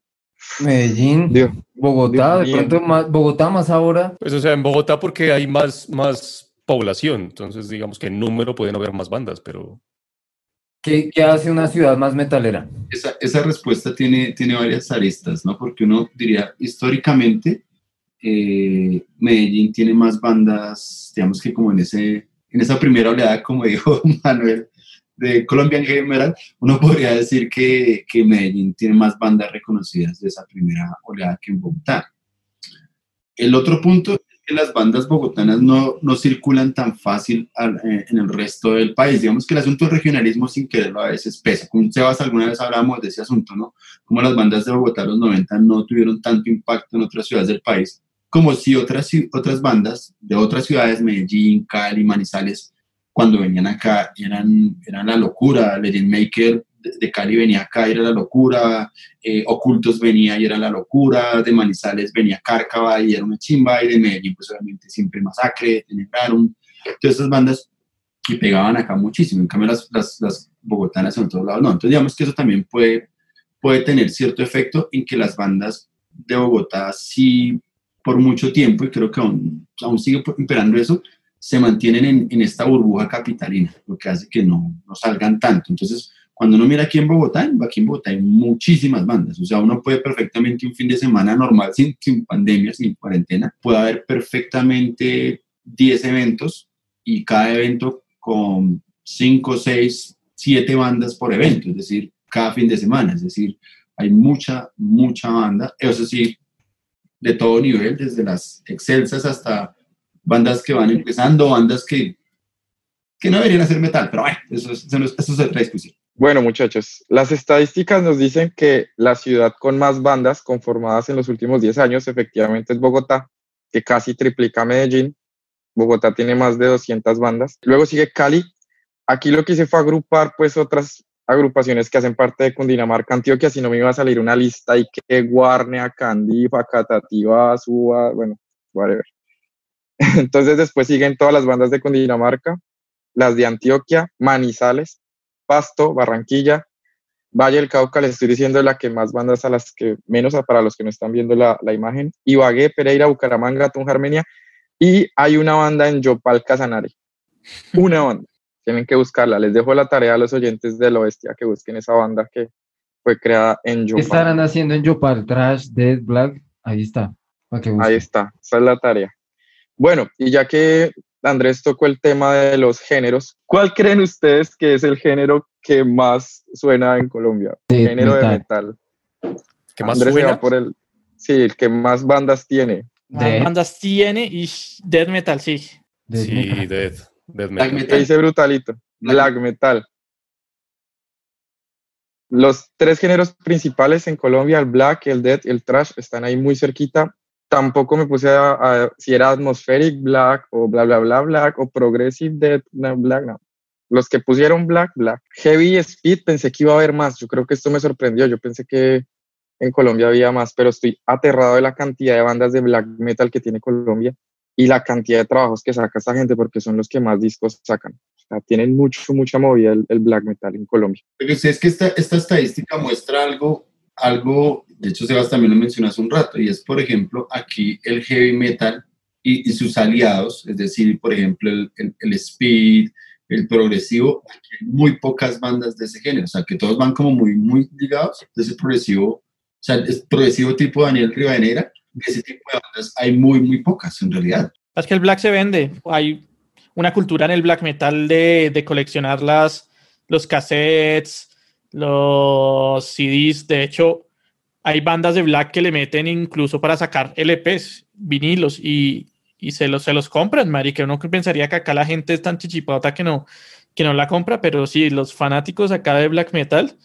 B: Medellín. Bogotá, de pronto más, Bogotá más ahora.
D: Pues o sea, en Bogotá porque hay más, más población, entonces digamos que en número pueden haber más bandas, pero
B: ¿Qué, hace una ciudad más metalera?
C: Esa, esa, respuesta tiene, tiene varias aristas, ¿no? Porque uno diría, históricamente, eh, Medellín tiene más bandas, digamos que como en, ese, en esa primera oleada, como dijo Manuel, de Colombia en general, uno podría decir que, que Medellín tiene más bandas reconocidas de esa primera oleada que en Bogotá. El otro punto es que las bandas bogotanas no, no circulan tan fácil eh, en el resto del país. Digamos que el asunto del regionalismo sin quererlo a veces pesa. Con Sebas alguna vez hablamos de ese asunto, ¿no? Como las bandas de Bogotá los 90 no tuvieron tanto impacto en otras ciudades del país, como si otras, otras bandas de otras ciudades, Medellín, Cali, Manizales, cuando venían acá eran, eran la locura. Legend Maker de Cali venía acá y era la locura, eh, Ocultos venía y era la locura, de Manizales venía Cárcava y era una chimba, y de Medellín pues obviamente siempre Masacre, Tenebraron, todas esas bandas y pegaban acá muchísimo, en cambio las, las, las bogotanas en todos lados no, entonces digamos que eso también puede, puede tener cierto efecto en que las bandas de Bogotá sí por mucho tiempo, y creo que aún, aún sigue imperando eso, se mantienen en, en, esta burbuja capitalina, lo que hace que no, no salgan tanto. Entonces, cuando uno mira aquí en Bogotá, aquí en Bogotá hay muchísimas bandas. O sea, uno puede perfectamente un fin de semana normal, sin, sin pandemia, sin cuarentena, puede haber perfectamente 10 eventos y cada evento con 5, 6, 7 bandas por evento, es decir, cada fin de semana. Es decir, hay mucha, mucha banda. Eso sí, de todo nivel, desde las excelsas hasta bandas que van empezando, bandas que, que no deberían hacer metal, pero bueno, eso, eso, eso es otra discusión.
A: Bueno, muchachos, las estadísticas nos dicen que la ciudad con más bandas conformadas en los últimos 10 años efectivamente es Bogotá, que casi triplica Medellín. Bogotá tiene más de 200 bandas. Luego sigue Cali. Aquí lo que hice fue agrupar pues otras agrupaciones que hacen parte de Cundinamarca, Antioquia, si no me iba a salir una lista y que Guarnea, Candí, Facatativa, Suba, bueno, whatever. Entonces después siguen todas las bandas de Cundinamarca, las de Antioquia, Manizales, Pasto, Barranquilla, Valle del Cauca, les estoy diciendo la que más bandas a las que menos para los que no están viendo la, la imagen, Ibagué, Pereira, Bucaramanga, Tunja, Armenia, y hay una banda en Yopal, Casanare. Una banda. Tienen que buscarla. Les dejo la tarea a los oyentes del oeste a que busquen esa banda que fue creada en Yopal.
B: ¿Qué estarán haciendo en Yopal? Trash, Dead, Black. Ahí está.
A: Ahí está. Esa es la tarea. Bueno, y ya que Andrés tocó el tema de los géneros. ¿Cuál creen ustedes que es el género que más suena en Colombia? Género
B: metal.
A: de metal.
D: ¿Qué más
A: Andrés se
D: suena?
A: va por el. Sí, el que más bandas tiene.
E: Más
B: Death.
E: bandas tiene y death metal, sí.
B: Death
D: Sí,
B: metal.
D: Dead.
C: Black
D: metal.
A: ¿Qué
C: metal.
A: dice Brutalito? Black metal. Los tres géneros principales en Colombia, el black, el death y el trash, están ahí muy cerquita. Tampoco me puse a, a- si era atmospheric black o bla bla bla black o progressive death no, black, no. Los que pusieron black, black. Heavy speed pensé que iba a haber más. Yo creo que esto me sorprendió. Yo pensé que en Colombia había más, pero estoy aterrado de la cantidad de bandas de black metal que tiene Colombia y la cantidad de trabajos que saca esta gente porque son los que más discos sacan. O sea, tienen mucho, mucha movida el, el black metal en Colombia.
C: Pero es que esta, esta estadística muestra algo, algo, de hecho Sebas también lo mencionó hace un rato, y es, por ejemplo, aquí el heavy metal y, y sus aliados, es decir, por ejemplo, el, el, el speed, el progresivo, aquí hay muy pocas bandas de ese género, o sea, que todos van como muy, muy ligados, de ese progresivo, o sea, es progresivo tipo Daniel Rivadeneira, ese tipo de bandas hay muy, muy pocas en realidad.
E: Es que el black se vende. Hay una cultura en el black metal de, de coleccionar las, los cassettes, los CDs. De hecho, hay bandas de black que le meten incluso para sacar LPs, vinilos, y, y se, los, se los compran, marica. Uno pensaría que acá la gente es tan chichipota que no, que no la compra, pero sí, los fanáticos acá de black metal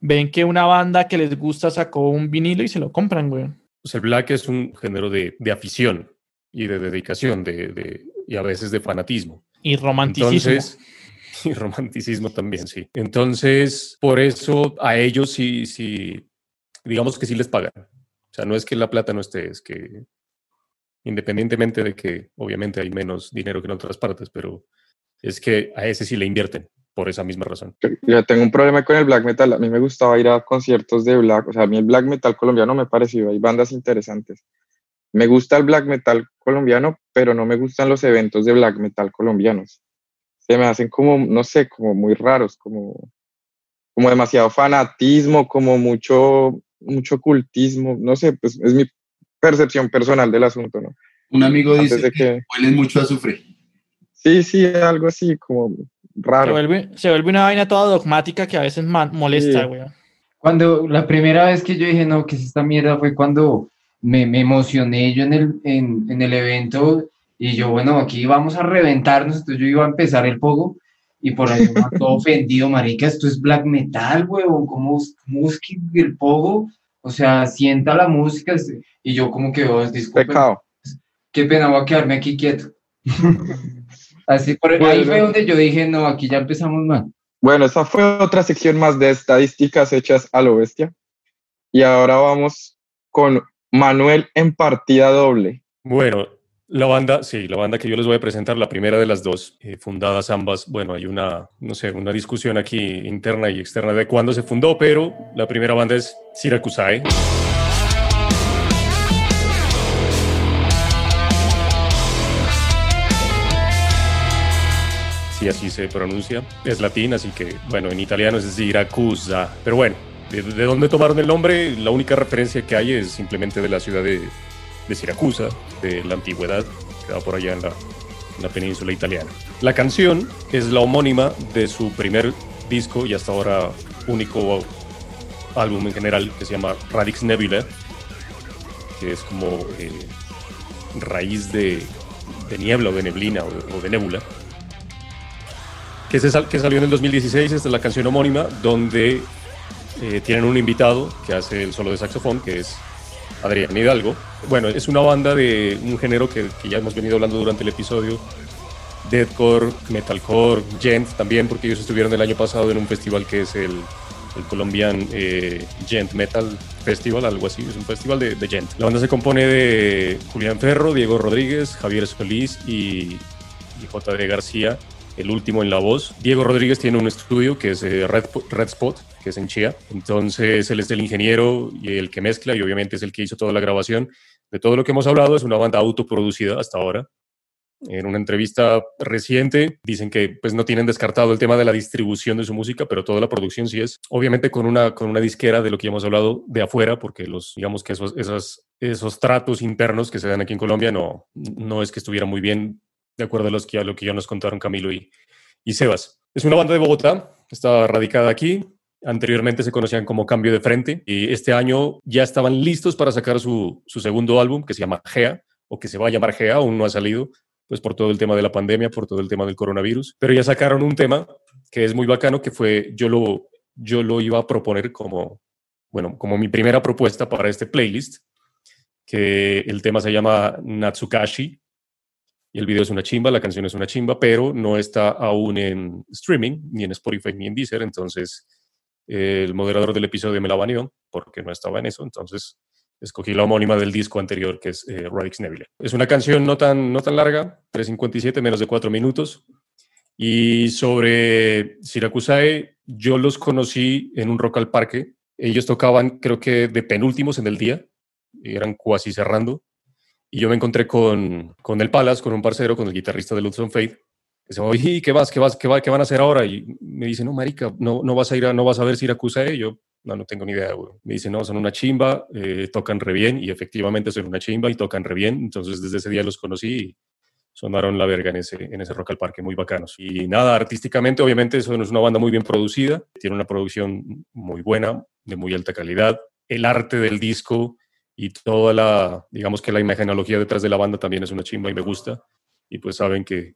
E: ven que una banda que les gusta sacó un vinilo y se lo compran, güey.
D: Pues el black es un género de, de afición y de dedicación de, de- y a veces de fanatismo.
E: Y romanticismo.
D: Entonces, y romanticismo también, sí. Entonces, por eso a ellos sí, sí, digamos que sí les pagan. O sea, no es que la plata no esté, es que independientemente de que obviamente hay menos dinero que en otras partes, pero es que a ese sí le invierten por esa misma razón.
A: Yo- tengo un problema con el black metal. A mí me gustaba ir a conciertos de black. O sea, a mí el black metal colombiano me pareció. Hay bandas interesantes. Me gusta el black metal colombiano, pero no me gustan los eventos de black metal colombianos. Se me hacen como, no sé, como muy raros, como, como demasiado fanatismo, como mucho, mucho cultismo. No sé, pues es mi percepción personal del asunto, ¿no?
C: Un amigo
A: Antes
C: dice
A: de
C: que
A: que-
C: huelen mucho a azufre.
A: Sí, sí, algo así como
E: Se
A: raro.
E: vuelve, se vuelve una vaina toda dogmática que a veces molesta,
A: Sí.
E: güey.
B: Cuando la primera vez que yo dije, no, que es esta mierda, fue cuando me, me emocioné yo en el, en, en el evento y yo, bueno, aquí vamos a reventarnos, entonces yo iba a empezar el pogo y por ahí me todo ofendido, marica, esto es black metal, huevón, ¿cómo, cómo es que el pogo? O sea, sienta la música y yo como que, oh, disculpen, qué pena, voy a quedarme aquí quieto. Así, por ahí
A: Bueno.
B: fue donde yo dije, no, aquí ya empezamos mal.
A: Bueno, esa fue otra sección más de estadísticas hechas a lo bestia. Y ahora vamos con Manuel en partida doble.
D: Bueno, la banda, sí, la banda que yo les voy a presentar, la primera de las dos, eh, fundadas ambas, bueno, hay una, no sé, una discusión aquí interna y externa de cuándo se fundó, pero la primera banda es Siracusae. Sí, así se pronuncia. Es latín, así que, bueno, en italiano es Siracusa. Pero bueno, ¿de, de dónde tomaron el nombre? La única referencia que hay es simplemente de la ciudad de, Siracusa, de la antigüedad, que queda por allá en la, en la península italiana. La canción es la homónima de su primer disco y hasta ahora único álbum en general, que se llama Radix Nebula, que es como eh, raíz de, de niebla o de neblina o, o de nébula. Que, se sal- que salió en el 2016, esta es la canción homónima, donde eh, tienen un invitado que hace el solo de saxofón, que es Adrián Hidalgo. Bueno, es una banda de un género que, que ya hemos venido hablando durante el episodio. Deathcore, Metalcore, Gent también, porque ellos estuvieron el año pasado en un festival que es el, el Colombian eh, Gent Metal Festival, algo así, es un festival de, de Gent. La banda se compone de Julián Ferro, Diego Rodríguez, Javier Solís y, y J.D. García, el último en la voz. Diego Rodríguez tiene un estudio que es eh, Red, Red Spot, que es en Chía. Entonces él es el ingeniero y el que mezcla y obviamente es el que hizo toda la grabación. De todo lo que hemos hablado es una banda autoproducida hasta ahora. En una entrevista reciente dicen que pues no tienen descartado el tema de la distribución de su música, pero toda la producción sí es, obviamente con una, con una disquera de lo que hemos hablado de afuera, porque los, digamos que esos, esos, esos tratos internos que se dan aquí en Colombia no, no es que estuvieran muy bien de acuerdo a, los que, lo que ya nos contaron Camilo y, y Sebas. Es una banda de Bogotá, está radicada aquí. Anteriormente se conocían como Cambio de Frente y este año ya estaban listos para sacar su, su segundo álbum que se llama Gea o que se va a llamar Gea, aún no ha salido, pues por todo el tema de la pandemia, por todo el tema del coronavirus. Pero ya sacaron un tema que es muy bacano, que fue, yo lo, yo lo iba a proponer como, bueno, como mi primera propuesta para este playlist, que el tema se llama Natsukashi, y el video es una chimba, la canción es una chimba, pero no está aún en streaming, ni en Spotify, ni en Deezer, entonces eh, el moderador del episodio me la baneó porque no estaba en eso, entonces escogí la homónima del disco anterior, que es eh, Radix Nebula. Es una canción no tan, no tan larga, 3.57, menos de 4 minutos, y sobre Siracusae, yo los conocí en un Rock al Parque, ellos tocaban creo que de penúltimos en el día, eran cuasi cerrando, y yo me encontré con, con el Palas, con un parcero, con el guitarrista de Lutz on Fate. Que se oye, ¿qué vas? ¿Qué vas? ¿Qué, va, ¿Qué van a hacer ahora? Y me dice, no, marica, no, no vas a ir a, no vas a ver Siracusae. Y yo, no, no tengo ni idea, güey. Me dice, no, son una chimba, eh, tocan re bien. Y efectivamente son una chimba y tocan re bien. Entonces, desde ese día los conocí y sonaron la verga en ese, en ese Rock al Parque, muy bacanos. Y nada, artísticamente, obviamente, eso es una banda muy bien producida. Tiene una producción muy buena, de muy alta calidad. El arte del disco y toda la, digamos que la imagenología detrás de la banda también es una chimba y me gusta. Y pues saben que,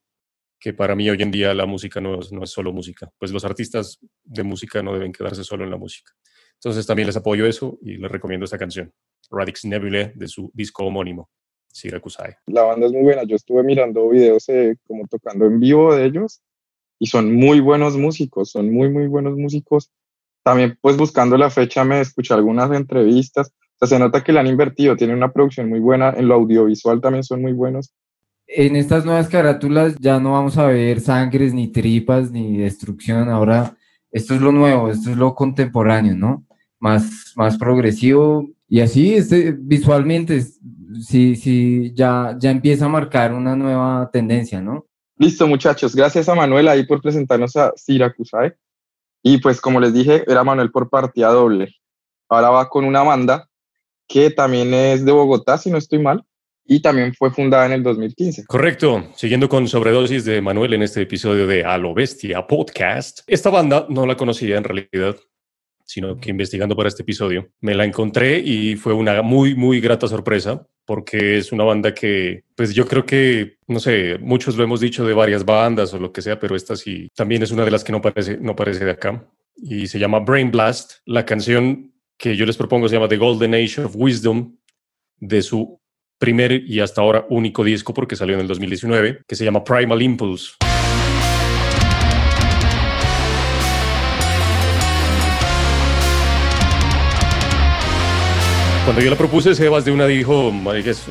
D: que para mí hoy en día la música no es, no es solo música. Pues los artistas de música no deben quedarse solo en la música. Entonces también les apoyo eso y les recomiendo esta canción, Radix Nebulae, de su disco homónimo, Siracusae.
A: La banda es muy buena. Yo estuve mirando videos eh, como tocando en vivo de ellos y son muy buenos músicos, son muy, muy buenos músicos. También pues buscando la fecha me escuché algunas entrevistas. Sea, se nota que le han invertido, tienen una producción muy buena, en lo audiovisual también son muy buenos.
B: En estas nuevas carátulas ya no vamos a ver sangres, ni tripas, ni destrucción. Ahora, esto es lo nuevo, esto es lo contemporáneo, ¿no? Más, más progresivo. Y así, este, visualmente, sí, sí, ya, ya empieza a marcar una nueva tendencia, ¿no?
A: Listo, muchachos. Gracias a Manuel ahí por presentarnos a Siracusae. Y pues como les dije, era Manuel por partida doble. Ahora va con una banda que también es de Bogotá, si no estoy mal, y también fue fundada en el 2015.
D: Correcto. Siguiendo con sobredosis de Manuel en este episodio de A lo Bestia Podcast. Esta banda no la conocía en realidad, sino que investigando para este episodio me la encontré y fue una muy, muy grata sorpresa porque es una banda que, pues yo creo que, no sé, muchos lo hemos dicho de varias bandas o lo que sea, pero esta sí también es una de las que no parece, no parece de acá y se llama Brain Blast. La canción que yo les propongo se llama The Golden Age of Wisdom de su primer y hasta ahora único disco porque salió en el 2019, que se llama Primal Impulse. Cuando yo la propuse, Sebas de una dijo que es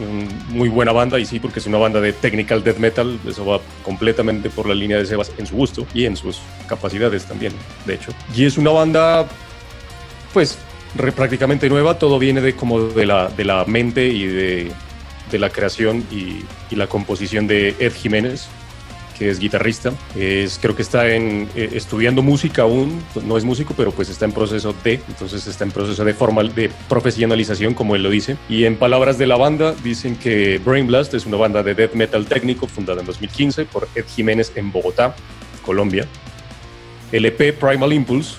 D: muy buena banda y sí, porque es una banda de technical death metal, eso va completamente por la línea de Sebas en su gusto y en sus capacidades también, de hecho. Y es una banda, pues, prácticamente nueva, todo viene de como de la, de la mente y de, de la creación y, la composición de Ed Jiménez, que es guitarrista. Es, creo que está eh, estudiando música aún, no es músico, pero pues está en proceso de, entonces está en proceso de formal, de profesionalización, como él lo dice. Y en palabras de la banda, dicen que Brain Blast es una banda de death metal técnico fundada en 2015 por Ed Jiménez en Bogotá, Colombia. El Primal Impulse,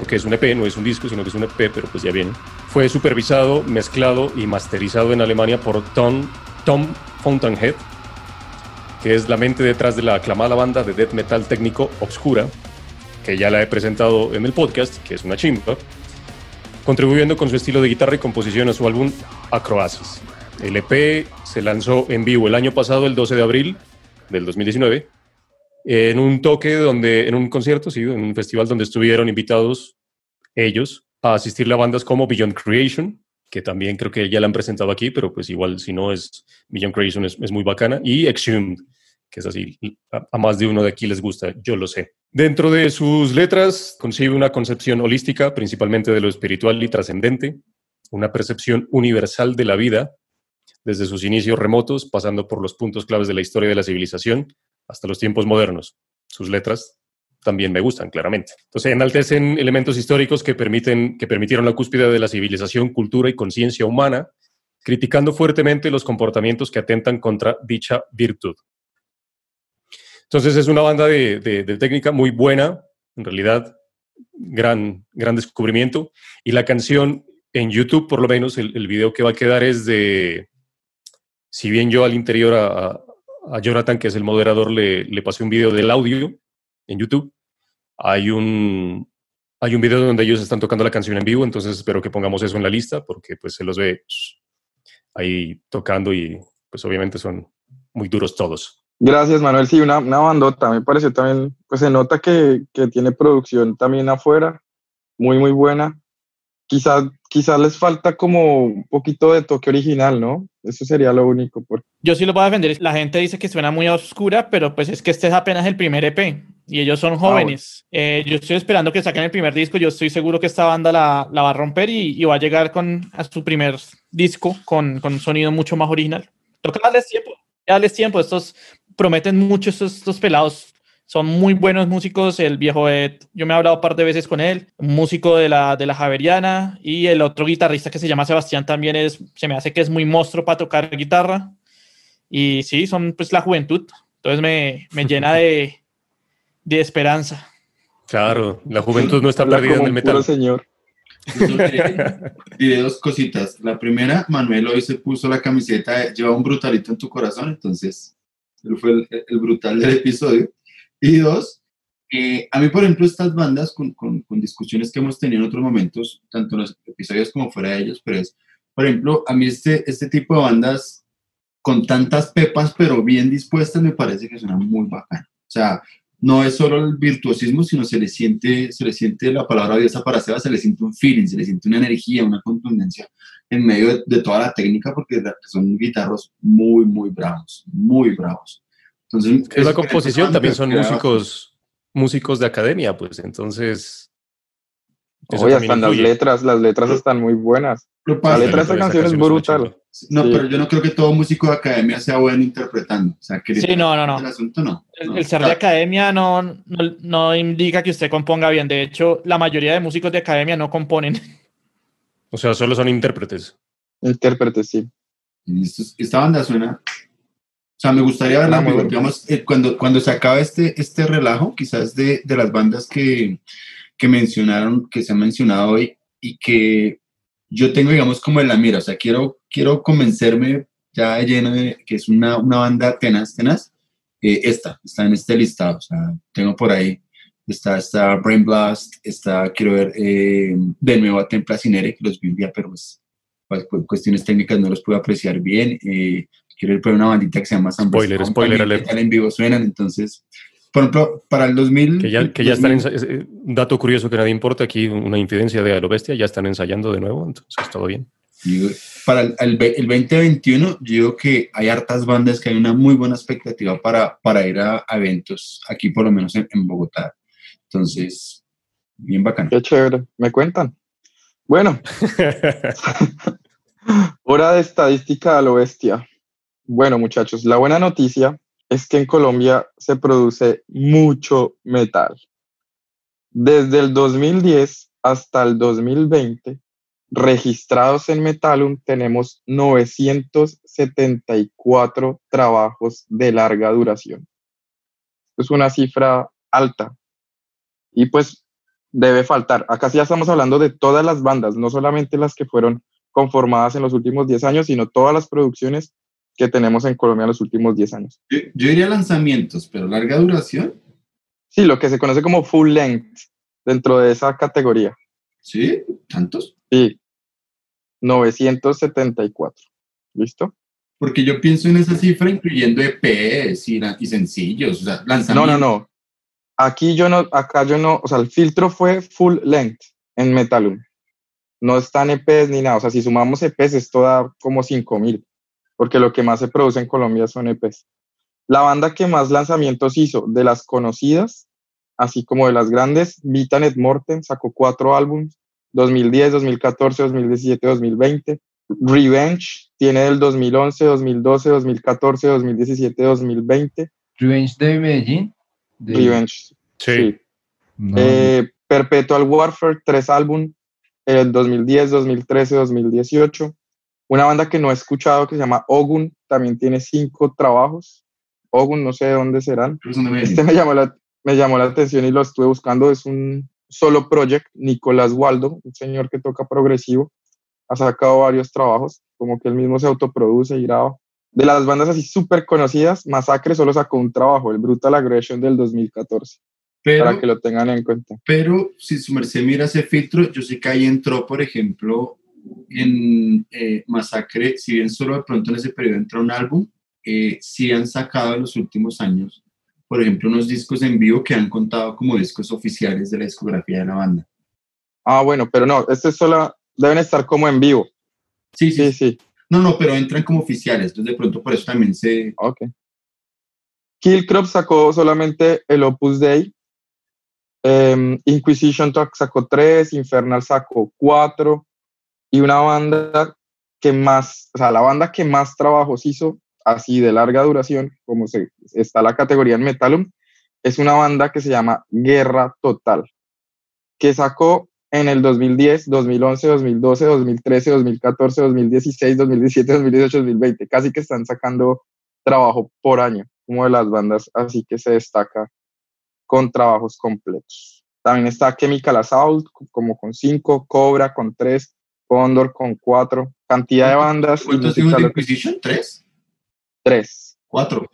D: porque es un EP, no es un disco, sino que es un EP, pero pues ya viene. Fue supervisado, mezclado y masterizado en Alemania por Tom, Tom Fountainhead, que es la mente detrás de la aclamada banda de death metal técnico Obscura, que ya la he presentado en el podcast, que es una chimpa, contribuyendo con su estilo de guitarra y composición a su álbum Acroasis. El EP se lanzó en vivo el año pasado, el 12 de abril del 2019, en un toque donde, en un concierto, sí, en un festival donde estuvieron invitados ellos a asistir a bandas como Beyond Creation, que también creo que ya la han presentado aquí, pero pues igual si no es Beyond Creation es, muy bacana, y Exhumed, que es así, a, a, más de uno de aquí les gusta, yo lo sé. Dentro de sus letras concibe una concepción holística, principalmente de lo espiritual y trascendente, una percepción universal de la vida, desde sus inicios remotos, pasando por los puntos claves de la historia de la civilización, hasta los tiempos modernos. Sus letras también me gustan, claramente. Entonces, enaltecen elementos históricos que, permiten, que permitieron la cúspide de la civilización, cultura y conciencia humana, criticando fuertemente los comportamientos que atentan contra dicha virtud. Entonces, es una banda de, técnica muy buena, en realidad, gran, gran descubrimiento. Y la canción en YouTube, por lo menos, el, el video que va a quedar es de, si bien yo al interior a, a Jonathan, que es el moderador, le, le pasé un video del audio en YouTube. Hay un, hay un video donde ellos están tocando la canción en vivo, entonces espero que pongamos eso en la lista porque pues se los ve ahí tocando y pues obviamente son muy duros todos.
A: Gracias, Manuel. Sí, una, una bandota. Me pareció también, pues se nota que, que tiene producción también afuera, muy, muy buena. Quizás quizás les falta como un poquito de toque original, ¿no? Eso sería lo único. Porque...
E: Yo sí lo voy a defender. La gente dice que suena muy oscura, pero pues es que este es apenas el primer EP y ellos son jóvenes. Ah, bueno. eh, yo estoy esperando que saquen el primer disco. Yo estoy seguro que esta banda la, la va a romper y, y, va a llegar con, a su primer disco con, con un sonido mucho más original. Toca darles tiempo. Darles tiempo. Estos prometen mucho, estos, estos pelados son muy buenos músicos. El viejo Ed, yo me he hablado un par de veces con él, un músico de la, de la Javeriana, y el otro guitarrista que se llama Sebastián también es, se me hace que es muy monstruo para tocar guitarra. Y sí, son pues la juventud. Entonces me, me llena de, de esperanza.
D: Claro, la juventud no está perdida en el metal.
A: Señor.
C: Diré dos cositas. La primera, Manuel hoy se puso la camiseta, lleva un brutalito en tu corazón, entonces él fue el, el brutal del episodio. Y dos, eh, a mí, por ejemplo, estas bandas, con, con, con, discusiones que hemos tenido en otros momentos, tanto en los episodios como fuera de ellos, pero es, por ejemplo, a mí este, este tipo de bandas con tantas pepas, pero bien dispuestas, me parece que suena muy bacán. O sea, no es solo el virtuosismo, sino se le siente, se le siente la palabra diosa para Seba, se le siente un feeling, se le siente una energía, una contundencia en medio de, de toda la técnica, porque son guitarros muy, muy bravos, muy bravos.
D: Entonces, es la composición también son músicos, músicos de academia, pues entonces.
A: Oye, están las letras, las letras están muy buenas. La letra de esta canción es brutal.
C: No, sí. pero yo no creo que todo músico de academia sea bueno interpretando. O sea, que
E: sí, no, no, no.
C: El asunto no.
E: El,
C: no.
E: el ser de academia no, no, no, indica que usted componga bien. De hecho, la mayoría de músicos de academia no componen.
D: O sea, solo son intérpretes.
A: Intérprete, sí.
C: Esta banda suena. O sea, me gustaría verla, digamos, eh, cuando, cuando se acaba este, este relajo, quizás de, de las bandas que, que mencionaron, que se han mencionado hoy, y que yo tengo, digamos, como en la mira, o sea, quiero, quiero convencerme ya de lleno de que es una, una banda tenaz, tenaz, eh, esta, está en este listado, o sea, tengo por ahí, está, está Brain Blast, está, quiero ver, eh, de nuevo a Templa Cinere, que los vi un día, pero pues, pues, cuestiones técnicas no los pude apreciar bien, eh, quiero ir por una bandita que se llama San
D: Spoiler,
C: Company,
D: spoiler
C: que
D: alert.
C: en vivo suenan, entonces, por ejemplo, para el 2000...
D: Que ya, que ya están,
C: 2000,
D: ensa- es- eh, un dato curioso que nadie importa, aquí una incidencia de lo bestia, ya están ensayando de nuevo, entonces todo bien.
C: Para el, el el 2021, yo digo que hay hartas bandas que hay una muy buena expectativa para, para ir a, a eventos aquí, por lo menos en, en Bogotá. Entonces, bien bacano.
A: Qué chévere. ¿Me cuentan? Bueno, hora de estadística a lo bestia. Bueno, muchachos, la buena noticia es que en Colombia se produce mucho metal. Desde el 2010 hasta el 2020, registrados en Metalum, tenemos 974 trabajos de larga duración. Es una cifra alta. Y pues debe faltar. Acá sí ya estamos hablando de todas las bandas, no solamente las que fueron conformadas en los últimos 10 años, sino todas las producciones que tenemos en Colombia en los últimos 10 años.
C: Yo, yo diría lanzamientos, pero larga duración,
A: Sí, lo que se conoce como full length dentro de esa categoría.
C: ¿sí? ¿Tantos?
A: Sí, 974. ¿Listo?
C: Porque yo pienso en esa cifra incluyendo EPs y, sencillos, o sea,
A: No,
C: lanzamientos.
A: no, no. Aquí yo no, acá yo no, o sea, el filtro fue full length en Metalum. No están EPs ni nada. O sea, si sumamos EPs, esto da como 5000, porque lo que más se produce en Colombia son EPs. La banda que más lanzamientos hizo de las conocidas, así como de las grandes, Vitanet Morten sacó cuatro álbumes, 2010, 2014, 2017, 2020. Revenge tiene del 2011, 2012, 2014, 2017, 2020.
B: Revenge de Medellín. de-
A: Revenge.
D: Sí.
A: sí.
B: No,
A: Eh, Perpetual Warfare, tres álbum, el 2010, 2013, 2018. Una banda que no he escuchado que se llama Ogun, también tiene cinco trabajos. Ogun, no sé de dónde serán.
C: Medellín.
A: Este me llamó la, me llamó la atención y lo estuve buscando. Es un solo project, Nicolás Waldo, un señor que toca progresivo. Ha sacado varios trabajos, como que él mismo se autoproduce y graba. De las bandas así súper conocidas, Masacre solo sacó un trabajo, el Brutal Aggression del 2014,
C: Pero,
A: para que lo tengan en cuenta.
C: pero si su merced mira ese filtro, yo sé que ahí entró, por ejemplo, en eh, Masacre, si bien solo de pronto en ese periodo entró un álbum, eh, sí han sacado en los últimos años, por ejemplo, unos discos en vivo que han contado como discos oficiales de la discografía de la banda.
A: Ah, bueno, pero no, este es solo, deben estar como en vivo.
C: Sí, sí,
A: Sí, sí,
C: No, no, pero entran como oficiales, entonces de pronto por eso también se...
A: ok. Killcrop sacó solamente el Opus Dei. Em, Inquisition Talk sacó tres, Infernal sacó cuatro. Y una banda que más, o sea, la banda que más trabajos hizo, así de larga duración, como se, está la categoría en Metalum, es una banda que se llama Guerra Total, que sacó en el 2010, 2011, 2012, 2013, 2014, 2016, 2017, 2018, 2020. Casi que están sacando trabajo por año, como de las bandas, así que se destaca con trabajos completos. También está Chemical Assault, como con cinco, Cobra con tres, Condor con cuatro, cantidad de bandas
C: ¿Cuántos
A: música
C: de Inquisition? ¿Tres?
A: tres.
C: ¿Cuatro?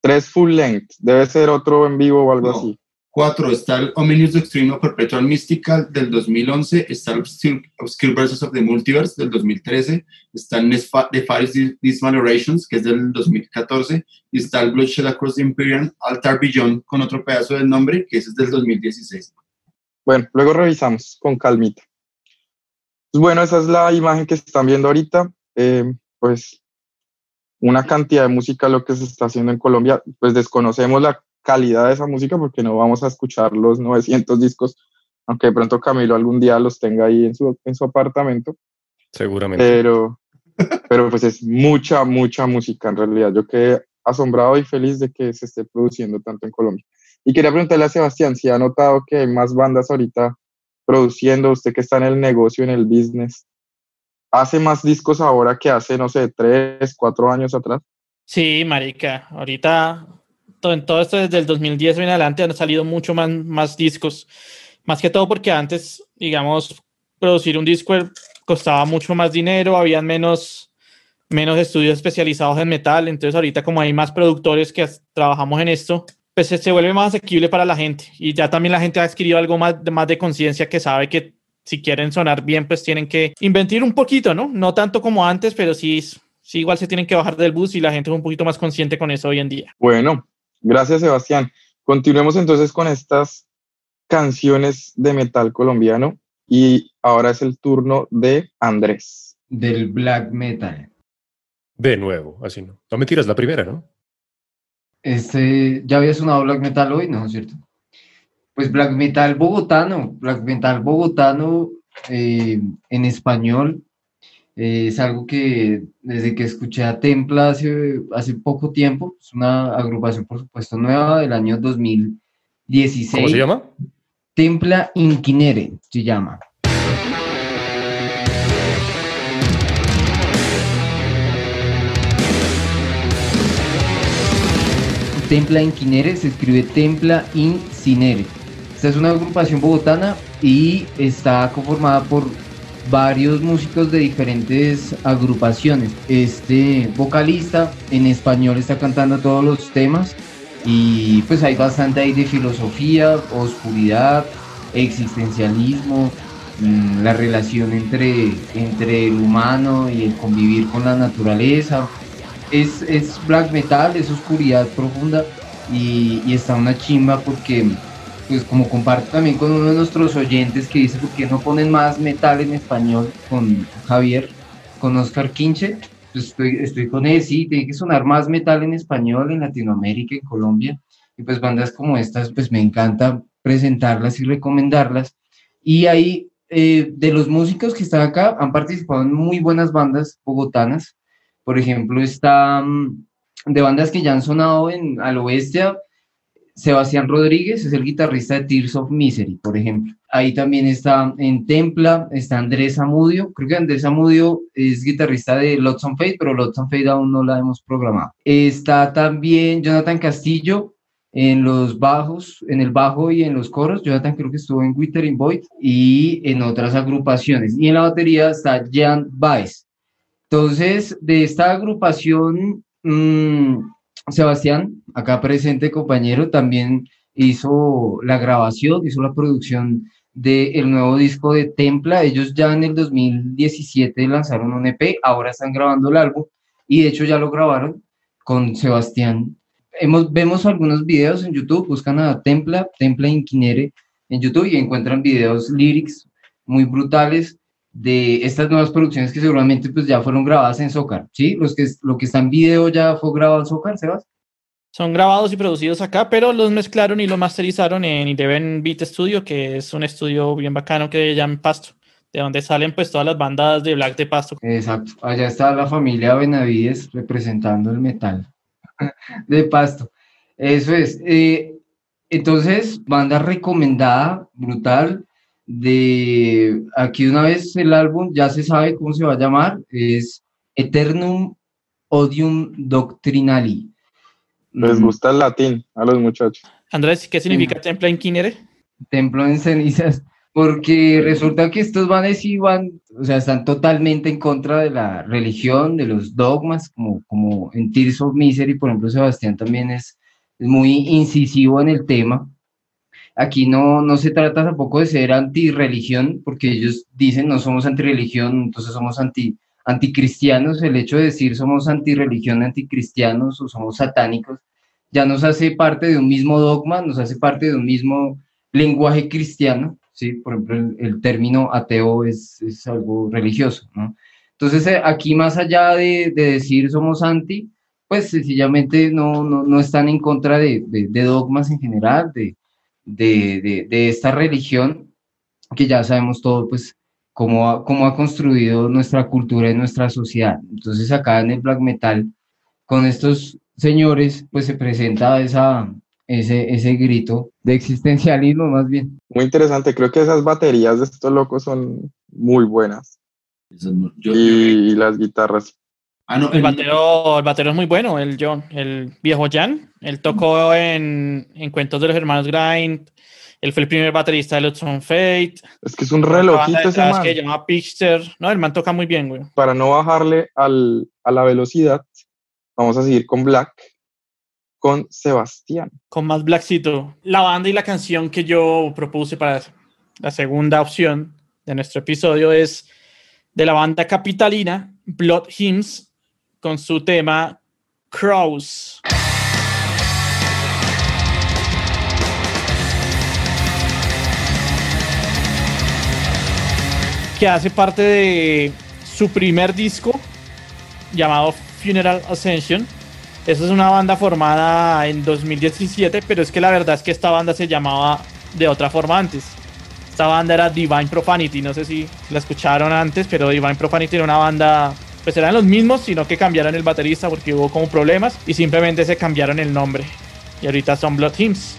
A: Tres full length, debe ser otro en vivo o algo
C: No.
A: así.
C: Cuatro, está el Omnius Extreme of Perpetual Mystical del 2011, está el Obscure, Verses of the Multiverse del 2013, está el Nesfa- Nefarious Dis- Dismalorations, que es del 2014, y está el Bloodshed Across the Imperium, Altar Beyond, con otro pedazo del nombre, que ese es del 2016.
A: Bueno, luego revisamos con calmita. Pues bueno, esa es la imagen que están viendo ahorita. Eh, pues una cantidad de música lo que se está haciendo en Colombia. Pues desconocemos la calidad de esa música porque no vamos a escuchar los 900 discos, aunque de pronto Camilo algún día los tenga ahí en su, en su apartamento.
D: Seguramente.
A: Pero, pero pues es mucha, mucha música en realidad. Yo quedé asombrado y feliz de que se esté produciendo tanto en Colombia. Y quería preguntarle a Sebastián si ha notado que hay más bandas ahorita produciendo, usted que está en el negocio, en el business, hace más discos ahora que hace, no sé, tres, cuatro años atrás.
E: Sí, marica, ahorita en todo esto desde el 2010 en adelante han salido mucho más, discos, más que todo porque antes, digamos, producir un disco costaba mucho más dinero, habían menos, menos estudios especializados en metal, entonces ahorita como hay más productores que trabajamos en esto, pues se vuelve más asequible para la gente y ya también la gente ha adquirido algo más, más de conciencia que sabe que si quieren sonar bien, pues tienen que inventar un poquito, ¿no? No tanto como antes, pero sí, sí igual se tienen que bajar del bus y la gente es un poquito más consciente con eso hoy en día.
A: Bueno, gracias Sebastián. Continuemos entonces con estas canciones de metal colombiano y ahora es el turno de Andrés.
B: Del black metal.
D: De nuevo, así no. No me tiras la primera, ¿no?
B: Este, ya había sonado black metal hoy, ¿no? ¿Cierto? Pues black metal bogotano, black metal bogotano eh, en español eh, es algo que desde que escuché a Templa hace, hace poco tiempo, es una agrupación por supuesto nueva del año 2016. ¿Cómo
D: se llama?
B: Templa Inquinere se llama. Templa Inquinere se escribe Templa Incinere. Esta es una agrupación bogotana y está conformada por varios músicos de diferentes agrupaciones. Este vocalista en español está cantando todos los temas y pues hay bastante ahí de filosofía, oscuridad, existencialismo, mm, la relación entre, entre el humano y el convivir con la naturaleza. Es, es black metal, es oscuridad profunda y, y está una chimba porque pues como comparto también con uno de nuestros oyentes que dice por qué no ponen más metal en español con Javier, con Oscar Quinche, pues estoy, estoy con él, sí, tiene que sonar más metal en español en Latinoamérica, en Colombia, y pues bandas como estas, pues me encanta presentarlas y recomendarlas. Y ahí, eh, de los músicos que están acá, han participado en muy buenas bandas bogotanas, por ejemplo, está mm, de bandas que ya han sonado en, a lo bestia, Sebastián Rodríguez es el guitarrista de Tears of Misery, por ejemplo. Ahí también está en Templa, está Andrés Amudio. Creo que Andrés Amudio es guitarrista de Lots on Fate, pero Lots on Fate aún no la hemos programado. Está también Jonathan Castillo en los bajos, en el bajo y en los coros. Jonathan creo que estuvo en Withering Void y en otras agrupaciones. Y en la batería está Jan Baez. Entonces, de esta agrupación... Mmm, Sebastián, acá presente compañero, también hizo la grabación, hizo la producción del nuevo disco de Templa. Ellos ya en el 2017 lanzaron un EP, ahora están grabando el álbum y de hecho ya lo grabaron con Sebastián. Hemos, vemos algunos videos en YouTube, buscan a Templa, Templa Inquinere en YouTube y encuentran videos lyrics muy brutales de estas nuevas producciones que seguramente pues ya fueron grabadas en Zócar, ¿sí? Los que, lo que está en video ya fue grabado en Zócar, Sebas.
E: Son grabados y producidos acá, pero los mezclaron y los masterizaron en Eleven Beat Studio, que es un estudio bien bacano que llaman Pasto, de donde salen pues todas las bandas de Black de Pasto.
B: Exacto, allá está la familia Benavides representando el metal de Pasto. Eso es. Eh, entonces, banda recomendada, brutal, de aquí una vez el álbum ya se sabe cómo se va a llamar, es Eternum Odium Doctrinali.
A: Les mm. gusta el latín a los muchachos.
E: Andrés, ¿qué significa templo en Quinere?
B: Templo en cenizas, porque resulta que estos vanes iban, o sea, están totalmente en contra de la religión, de los dogmas, como, como en Tears of Misery, por ejemplo, Sebastián también es, es muy incisivo en el tema Aquí no, no se trata tampoco de ser antirreligión, porque ellos dicen no somos antirreligión, entonces somos anti, anticristianos. El hecho de decir somos antirreligión, anticristianos o somos satánicos, ya nos hace parte de un mismo dogma, nos hace parte de un mismo lenguaje cristiano. ¿sí? Por ejemplo, el, término ateo es, es, algo religioso. ¿no? Entonces, eh, aquí más allá de, de, decir somos anti, pues sencillamente no, no, no están en contra de, de, de dogmas en general, de, de, de, esta religión que ya sabemos todo, pues, cómo ha, cómo ha construido nuestra cultura y nuestra sociedad. Entonces acá en el black metal, con estos señores, pues se presenta esa, ese, ese grito de existencialismo más bien.
A: Muy interesante, creo que esas baterías de estos locos son muy buenas.
C: Yo-
A: y, las guitarras.
C: Ah, no,
E: El
C: el-
E: batero, el batero es muy bueno, el John, el viejo Jan. Él tocó en, en Cuentos de los Hermanos Grind. Él fue el primer baterista de Los on Fate.
A: Es que es un relojito ese man.
E: que llama Pixter. No, el man toca muy bien, güey.
A: Para no bajarle al, a la velocidad, vamos a seguir con Black, con Sebastián.
E: Con más Blackcito. La banda y la canción que yo propuse para la segunda opción de nuestro episodio es de la banda capitalina Blood Hymns con su tema Crows. Que hace parte de su primer disco llamado Funeral Ascension. Esa es una banda formada en 2017, pero es que la verdad es que esta banda se llamaba de otra forma antes. Esta banda era Divine Profanity, no sé si la escucharon antes, pero Divine Profanity era una banda, pues eran los mismos, sino que cambiaron el baterista porque hubo como problemas y simplemente se cambiaron el nombre. Y ahorita son Blood Hymns.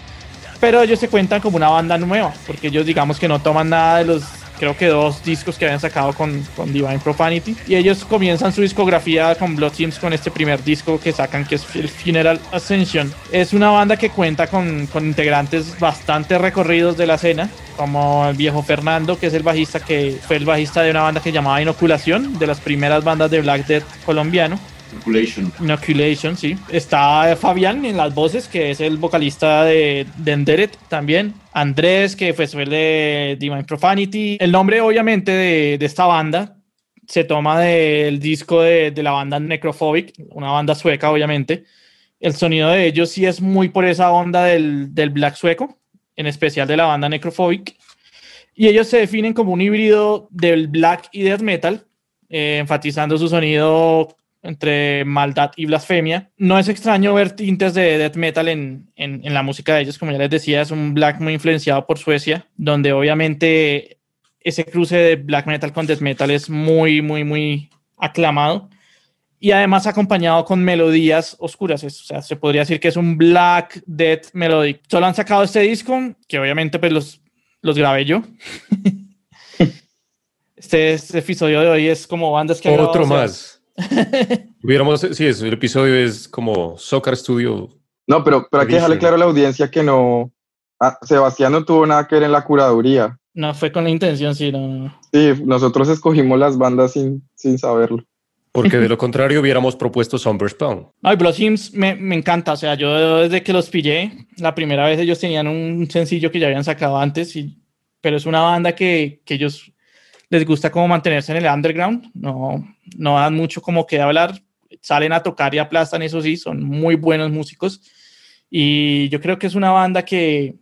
E: Pero ellos se cuentan como una banda nueva, porque ellos digamos que no toman nada de los, creo que dos discos que habían sacado con, con Divine Profanity. Y ellos comienzan su discografía con Blood Hymns con este primer disco que sacan, que es el Funeral Ascension. Es una banda que cuenta con, con integrantes bastante recorridos de la escena, como el viejo Fernando, que es el bajista que fue el bajista de una banda que llamaba Inoculación, de las primeras bandas de Black Death colombiano.
C: Calculation.
E: Inoculation, sí. Está Fabián en las voces, que es el vocalista de, de Enderet también. Andrés, que fue el de Divine Profanity. El nombre, obviamente, de, esta banda se toma del disco de, de la banda Necrophobic, una banda sueca, obviamente. El sonido de ellos sí es muy por esa onda del, del black sueco, en especial de la banda Necrophobic. Y ellos se definen como un híbrido del black y death metal, eh, enfatizando su sonido entre maldad y blasfemia. No es extraño ver tintes de death metal en, en, en, la música de ellos, como ya les decía, es un black muy influenciado por Suecia, donde obviamente ese cruce de black metal con death metal es muy, muy, muy aclamado. Y además acompañado con melodías oscuras, es, o sea, se podría decir que es un black death melodic. Solo han sacado este disco, que obviamente pues los, los grabé yo. este, este, episodio de hoy es como bandas que...
D: Otro más. Hubiéramos, sí, es, el episodio es como Soccer Studio.
A: No, pero, pero hay que dejarle claro a la audiencia que no. Ah, Sebastián no tuvo nada que ver en la curaduría.
E: No fue con la intención, sí, no.
A: Sí, nosotros escogimos las bandas sin, sin saberlo.
D: Porque de lo contrario hubiéramos propuesto Somber Spawn.
E: No, y Blood Hymns me, me, encanta. O sea, yo desde que los pillé, la primera vez ellos tenían un sencillo que ya habían sacado antes, y, pero es una banda que, que ellos les gusta como mantenerse en el underground, no, no dan mucho como que hablar, salen a tocar y aplastan, eso sí, son muy buenos músicos. Y yo creo que es una banda que,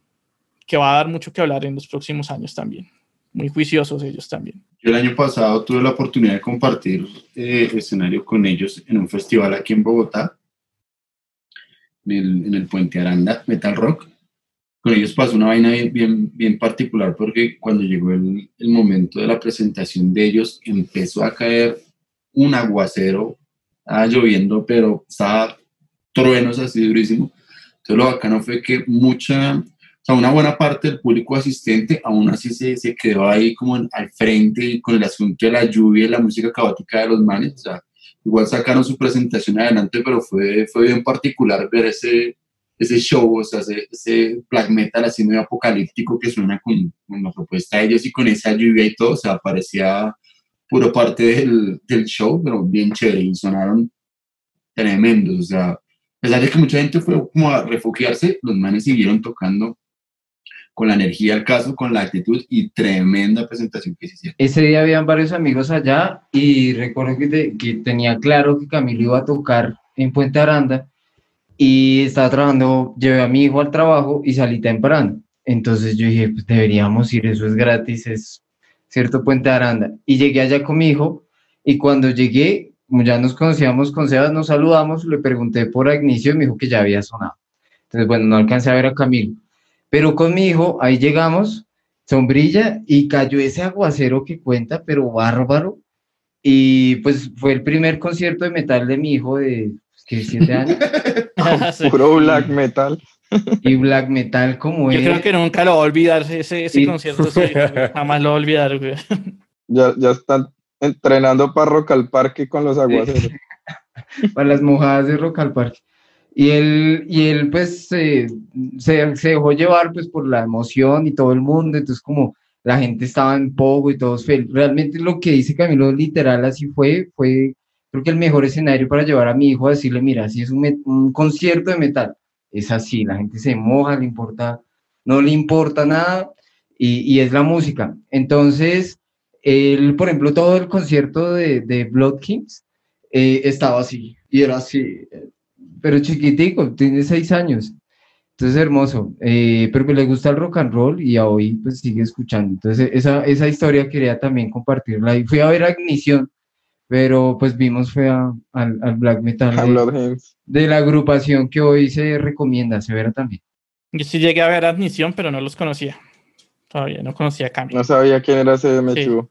E: que va a dar mucho que hablar en los próximos años también, muy juiciosos ellos también.
C: Yo el año pasado tuve la oportunidad de compartir eh, escenario con ellos en un festival aquí en Bogotá, en en el Puente Aranda, Metal Rock, con ellos pasó una vaina bien, bien, particular porque cuando llegó el, el, momento de la presentación de ellos empezó a caer un aguacero, estaba lloviendo, pero estaba truenos así durísimo. Entonces lo bacano fue que mucha, o sea, una buena parte del público asistente aún así se, se quedó ahí como en, al frente con el asunto de la lluvia y la música caótica de los manes. O sea, igual sacaron su presentación adelante, pero fue, fue bien particular ver ese, ese show, o sea, ese, ese, black metal así muy apocalíptico que suena con, con, la propuesta de ellos y con esa lluvia y todo, o sea, parecía puro parte del, del show, pero bien chévere, y sonaron tremendos, o sea, a pesar de que mucha gente fue como a refugiarse, los manes siguieron tocando con la energía al caso, con la actitud y tremenda presentación que se hicieron.
B: Ese día habían varios amigos allá y recuerdo que, te, que tenía claro que Camilo iba a tocar en Puente Aranda y estaba trabajando, llevé a mi hijo al trabajo y salí temprano. Entonces yo dije, pues deberíamos ir, eso es gratis, es cierto Puente Aranda. Y llegué allá con mi hijo y cuando llegué, como ya nos conocíamos con Sebas, nos saludamos, le pregunté por Agnicio y me dijo que ya había sonado. Entonces, bueno, no alcancé a ver a Camilo. Pero con mi hijo, ahí llegamos, sombrilla, y cayó ese aguacero que cuenta, pero bárbaro. Y pues fue el primer concierto de metal de mi hijo de ¿qué, siete años.
A: sí. Puro black metal.
B: Y black metal como
E: Yo creo que nunca lo voy a olvidar ese, ese
B: Sí.
E: concierto, sí, jamás lo voy a olvidar. güey.
A: Ya, ya están Entrenando para Rock al Parque con los aguaceros.
B: para las mojadas de Rock al Parque. Y él, y él pues se, se, dejó llevar pues por la emoción y todo el mundo, entonces como la gente estaba en poco y todos felices. Realmente lo que dice Camilo literal así fue, fue creo que el mejor escenario para llevar a mi hijo a decirle, mira, si es un, concierto de metal, es así, la gente se moja, le importa, no le importa nada y, es la música. Entonces, él, por ejemplo, todo el concierto de, de Blood Kings eh, estaba así y era así, pero chiquitico, tiene seis años. Entonces, hermoso. Eh, pero que le gusta el rock and roll y hoy pues sigue escuchando. Entonces, esa, esa historia quería también compartirla. Y fui a ver a Ignición, pero pues vimos fue al, al, black metal de, de, la agrupación que hoy se recomienda, se verá también.
E: Yo sí llegué a ver a Ignición, pero no los conocía. Todavía no conocía a Cami.
A: No sabía quién era ese Mechu.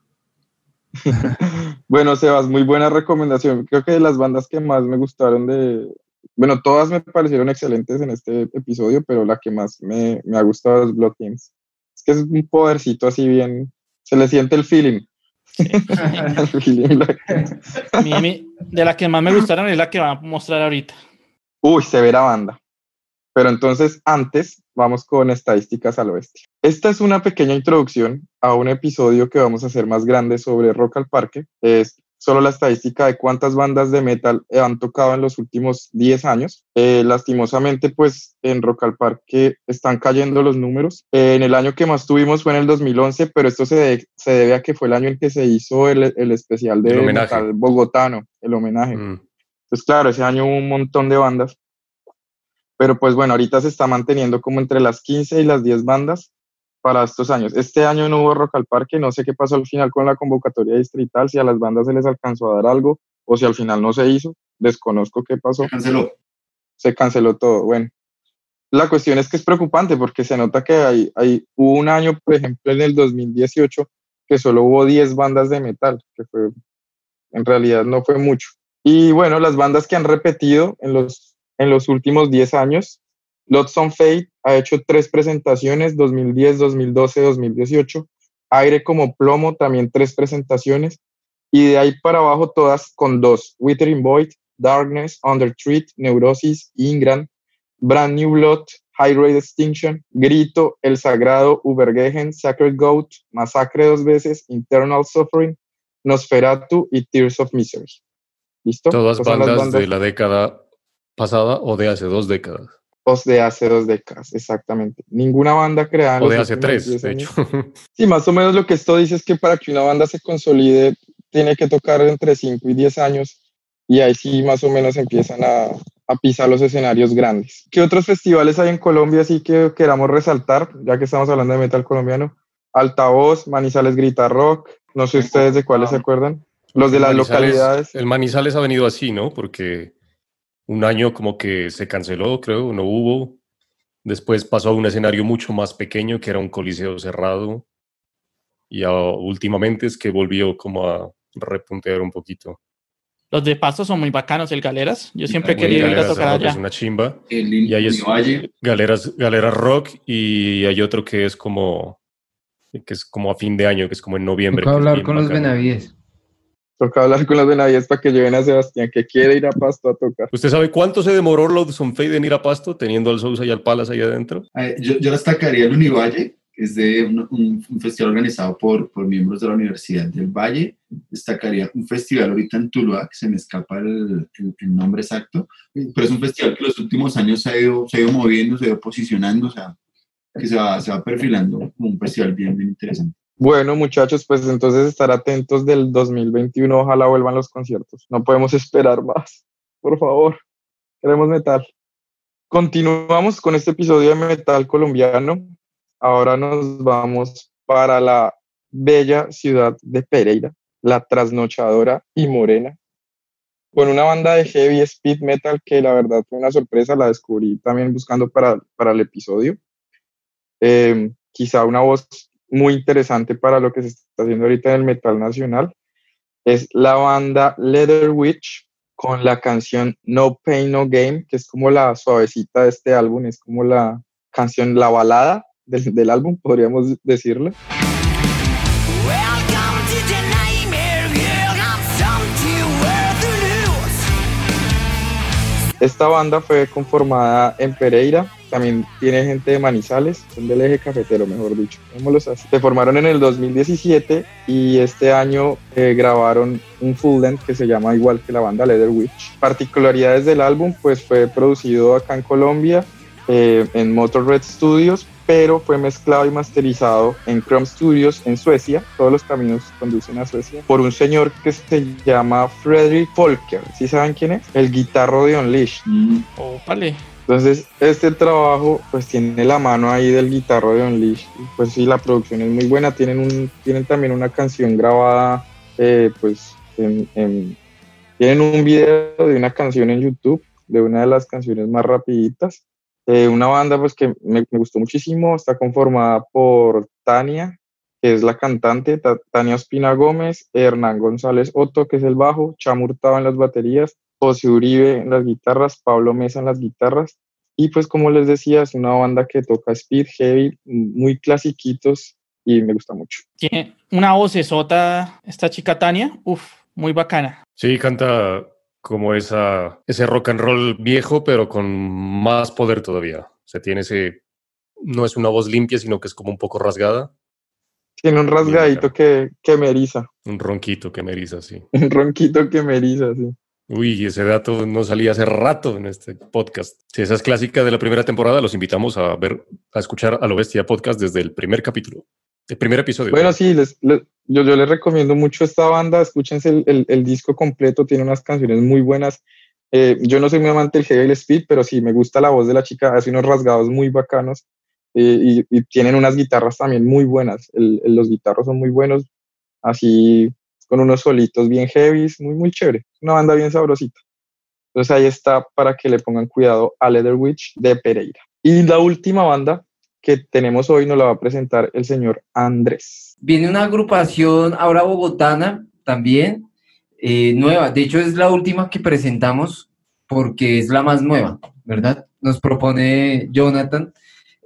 A: bueno, Sebas, muy buena recomendación. Creo que de las bandas que más me gustaron de, bueno, todas me parecieron excelentes en este episodio, pero la que más me, me ha gustado es Blood Kings. Es que es un podercito así bien, se le siente el feeling.
E: de la que más me gustaron es la que va a mostrar ahorita.
A: Uy, severa banda. Pero entonces, antes, vamos con estadísticas al oeste. Esta es una pequeña introducción a un episodio que vamos a hacer más grande sobre Rock al Parque. Es solo la estadística de cuántas bandas de metal han tocado en los últimos 10 años. Eh, lastimosamente, pues en Rock al Parque están cayendo los números. Eh, en el año que más tuvimos fue en el 2011, pero esto se, se debe a que fue el año en que se hizo el, el especial de metal bogotano, el homenaje. Mm. Entonces, claro, ese año hubo un montón de bandas. Pero pues bueno, ahorita se está manteniendo como entre las 15 y las 10 bandas para estos años. Este año no hubo Rock al Parque, no sé qué pasó al final con la convocatoria distrital, si a las bandas se les alcanzó a dar algo o si al final no se hizo, desconozco qué pasó.
C: Se canceló.
A: Se canceló todo, bueno. La cuestión es que es preocupante porque se nota que hay, hay hubo un año, por ejemplo, en el 2018, que solo hubo 10 bandas de metal, que fue, en realidad no fue mucho. Y bueno, las bandas que han repetido en los, en los últimos 10 años Lots on Fate ha hecho tres presentaciones, 2010, 2012, 2018. Aire como plomo, también tres presentaciones. Y de ahí para abajo todas con dos. Withering Void, Darkness, Under Treat, Neurosis, Ingram, Brand New Blood, High Rate Extinction, Grito, El Sagrado, Ubergehen, Sacred Goat, Masacre dos veces, Internal Suffering, Nosferatu y Tears of Misery. ¿Listo?
D: Todas bandas de la década pasada o de hace dos décadas
A: de hace dos décadas, exactamente. Ninguna banda creada.
D: o de hace tres, de hecho.
A: Sí, más o menos lo que esto dice es que para que una banda se consolide, tiene que tocar entre 5 y 10 años y ahí sí más o menos empiezan a, a, pisar los escenarios grandes. ¿Qué otros festivales hay en Colombia así que queramos resaltar, ya que estamos hablando de metal colombiano? Altavoz, Manizales Grita Rock, no sé ustedes de cuáles se acuerdan. Los de las localidades.
D: El Manizales ha venido así, ¿no? Porque un año como que se canceló, creo, no hubo. Después pasó a un escenario mucho más pequeño, que era un coliseo cerrado. Y últimamente es que volvió como a repuntear un poquito.
E: Los de Pasto son muy bacanos, el Galeras. Yo siempre querido ir a tocar allá.
D: Es una chimba.
C: El
D: y ahí es Galeras, Galeras Rock y hay otro que es como que es como a fin de año, que es como en noviembre.
B: Toca hablar con los Benavides.
A: Toca hablar con los Benavides para que lleven a Sebastián, que quiere ir a Pasto a tocar.
D: ¿Usted sabe cuánto se demoró los Fade en ir a Pasto, teniendo al Sousa y al Palas ahí adentro?
C: yo, yo destacaría el Univalle, que es de un, festival organizado por, por, miembros de la Universidad del Valle. Destacaría un festival ahorita en Tuluá, que se me escapa el, el, nombre exacto, pero es un festival que los últimos años se ha ido, se ha ido moviendo, se ha ido posicionando, o sea, que se va, se va perfilando como un festival bien, bien interesante.
A: Bueno, muchachos, pues entonces estar atentos del 2021. Ojalá vuelvan los conciertos. No podemos esperar más. Por favor, queremos metal. Continuamos con este episodio de Metal Colombiano. Ahora nos vamos para la bella ciudad de Pereira, la trasnochadora y morena, con una banda de heavy speed metal que la verdad fue una sorpresa, la descubrí también buscando para, para el episodio. Eh, quizá una voz muy interesante para lo que se está haciendo ahorita en el metal nacional es la banda Leather Witch con la canción No Pain No Game, que es como la suavecita de este álbum, es como la canción, la balada del, del álbum, podríamos decirlo. Esta banda fue conformada en Pereira también tiene gente de Manizales, son del eje cafetero, mejor dicho. Se formaron en el 2017 y este año eh, grabaron un full length que se llama igual que la banda Leather Witch. Particularidades del álbum, pues fue producido acá en Colombia, eh, en Motor Red Studios, pero fue mezclado y masterizado en Chrome Studios en Suecia, todos los caminos conducen a Suecia, por un señor que se llama Frederick Folker, ¿sí saben quién es? El guitarro de Unleashed.
E: Mm. Oh, vale.
A: Entonces, este trabajo pues tiene la mano ahí del guitarro de Unleashed, pues sí, la producción es muy buena, tienen, tienen también una canción grabada, eh, pues, en, tienen un video de una canción en YouTube, de una de las canciones más rapiditas, eh, una banda pues que me, gustó muchísimo, está conformada por Tania, que es la cantante, Tania Ospina Gómez, Hernán González Otto, que es el bajo, Chamurtado en las baterías, José Uribe en las guitarras, Pablo Mesa en las guitarras, y pues como les decía, es una banda que toca speed, heavy, muy clasiquitos y me gusta mucho.
E: Tiene una voz esota esta chica Tania, uff, muy bacana.
D: Sí, canta como esa, ese rock and roll viejo, pero con más poder todavía. O sea, tiene ese, no es una voz limpia, sino que es como un poco rasgada.
A: Tiene un rasgadito que, que me eriza.
D: Un ronquito que me eriza, sí.
A: un ronquito que me eriza, sí.
D: Uy, ese dato no salía hace rato en este podcast. Si esa es clásica de la primera temporada, los invitamos a ver, a escuchar a lo bestia podcast desde el primer capítulo. El primer episodio.
A: Bueno, sí, les, yo, yo, les recomiendo mucho esta banda. Escúchense el, el, disco completo, tiene unas canciones muy buenas. Eh, yo no soy muy amante del heavy speed, pero sí me gusta la voz de la chica, hace unos rasgados muy bacanos eh, y, tienen unas guitarras también muy buenas. los guitarros son muy buenos, así con unos solitos bien heavy, muy, muy chévere. Una banda bien sabrosita. Entonces ahí está para que le pongan cuidado a Leather Witch de Pereira. Y la última banda que tenemos hoy nos la va a presentar el señor Andrés.
B: Viene una agrupación ahora bogotana también, eh, nueva. De hecho, es la última que presentamos porque es la más nueva, ¿verdad? Nos propone Jonathan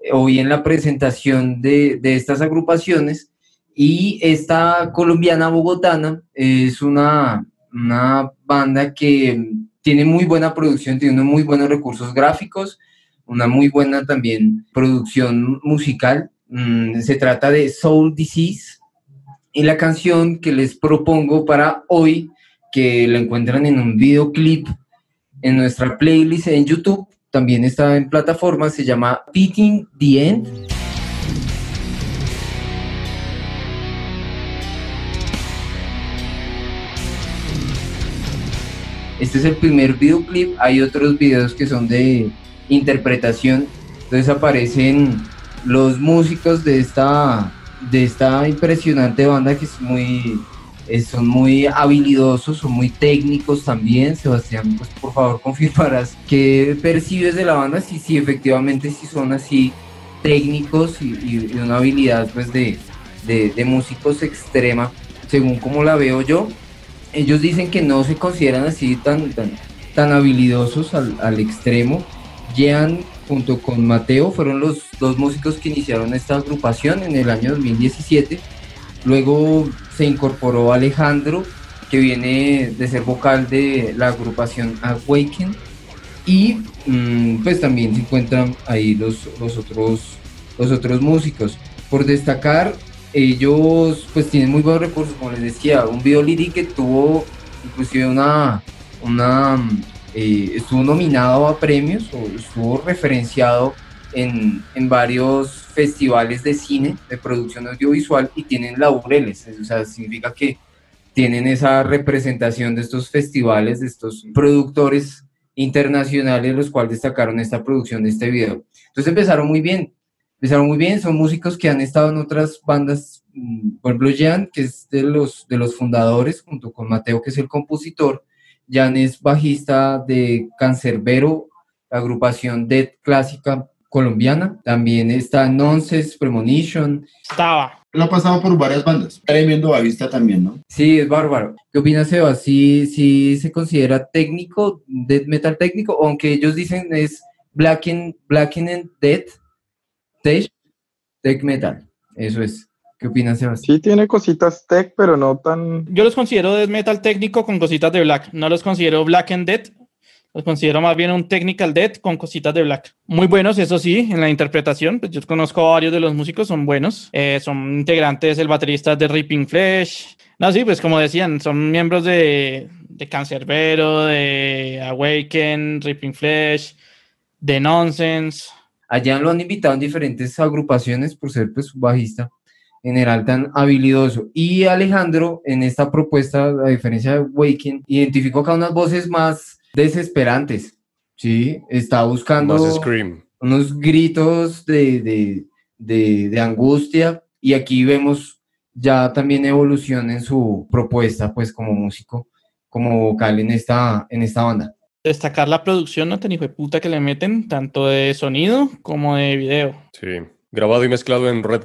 B: eh, hoy en la presentación de, de estas agrupaciones. Y esta colombiana bogotana es una, una banda que tiene muy buena producción, tiene muy buenos recursos gráficos, una muy buena también producción musical. Mm, se trata de Soul Disease y la canción que les propongo para hoy, que la encuentran en un videoclip en nuestra playlist en YouTube, también está en plataforma, se llama Beating the End. Este es el primer videoclip, hay otros videos que son de interpretación. Entonces aparecen los músicos de esta, de esta impresionante banda que es muy, eh, son muy habilidosos, son muy técnicos también. Sebastián, pues por favor confirmarás qué percibes de la banda, si, si efectivamente si son así técnicos y, una habilidad pues de, de, músicos extrema, según como la veo yo. Ellos dicen que no se consideran así tan, tan, tan habilidosos al, al extremo, Jean junto con Mateo fueron los dos músicos que iniciaron esta agrupación en el año 2017. Luego se incorporó Alejandro, que viene de ser vocal de la agrupación Awaken. Y mm, pues también se encuentran ahí los, los, otros, los otros músicos. Por destacar, ellos pues tienen muy buenos recursos, como les decía, un video que tuvo inclusive una, una eh, estuvo nominado a premios o estuvo referenciado en, en, varios festivales de cine, de producción audiovisual y tienen laureles, o sea, significa que tienen esa representación de estos festivales, de estos productores internacionales, los cuales destacaron esta producción de este video. Entonces empezaron muy bien, empezaron muy bien, son músicos que han estado en otras bandas, mm, por ejemplo, Jean, que es de los, de los fundadores, junto con Mateo, que es el compositor, Jan es bajista de Cancerbero, la agrupación Dead clásica colombiana. También está Nonsense, Premonition.
E: Estaba.
C: Lo ha pasado por varias bandas. Tremendo bajista también, ¿no?
B: Sí, es bárbaro. ¿Qué opinas, Seba? ¿Sí, sí se considera técnico, death metal técnico? Aunque ellos dicen es Black and, Black and Death Metal. Eso es. ¿Qué opinas, Sebastián?
A: Sí, tiene cositas tech, pero no tan.
E: Yo los considero death metal técnico con cositas de black. No los considero black and dead. Los considero más bien un technical death con cositas de black. Muy buenos, eso sí, en la interpretación. Pues yo conozco a varios de los músicos, son buenos. Eh, son integrantes, el baterista de Ripping Flesh. No, sí, pues como decían, son miembros de, de Cancerbero, de Awaken, Ripping Flesh, de Nonsense.
B: Allá lo han invitado en diferentes agrupaciones por ser pues bajista general tan habilidoso. Y Alejandro, en esta propuesta, a diferencia de Waking, identificó acá unas voces más desesperantes. Sí, está buscando unos gritos de, de, angustia. Y aquí vemos ya también evolución en su propuesta, pues como músico, como vocal en esta, en esta banda.
E: Destacar la producción, no tan hijo de puta que le meten, tanto de sonido como de video.
D: Sí. Grabado y mezclado en Red,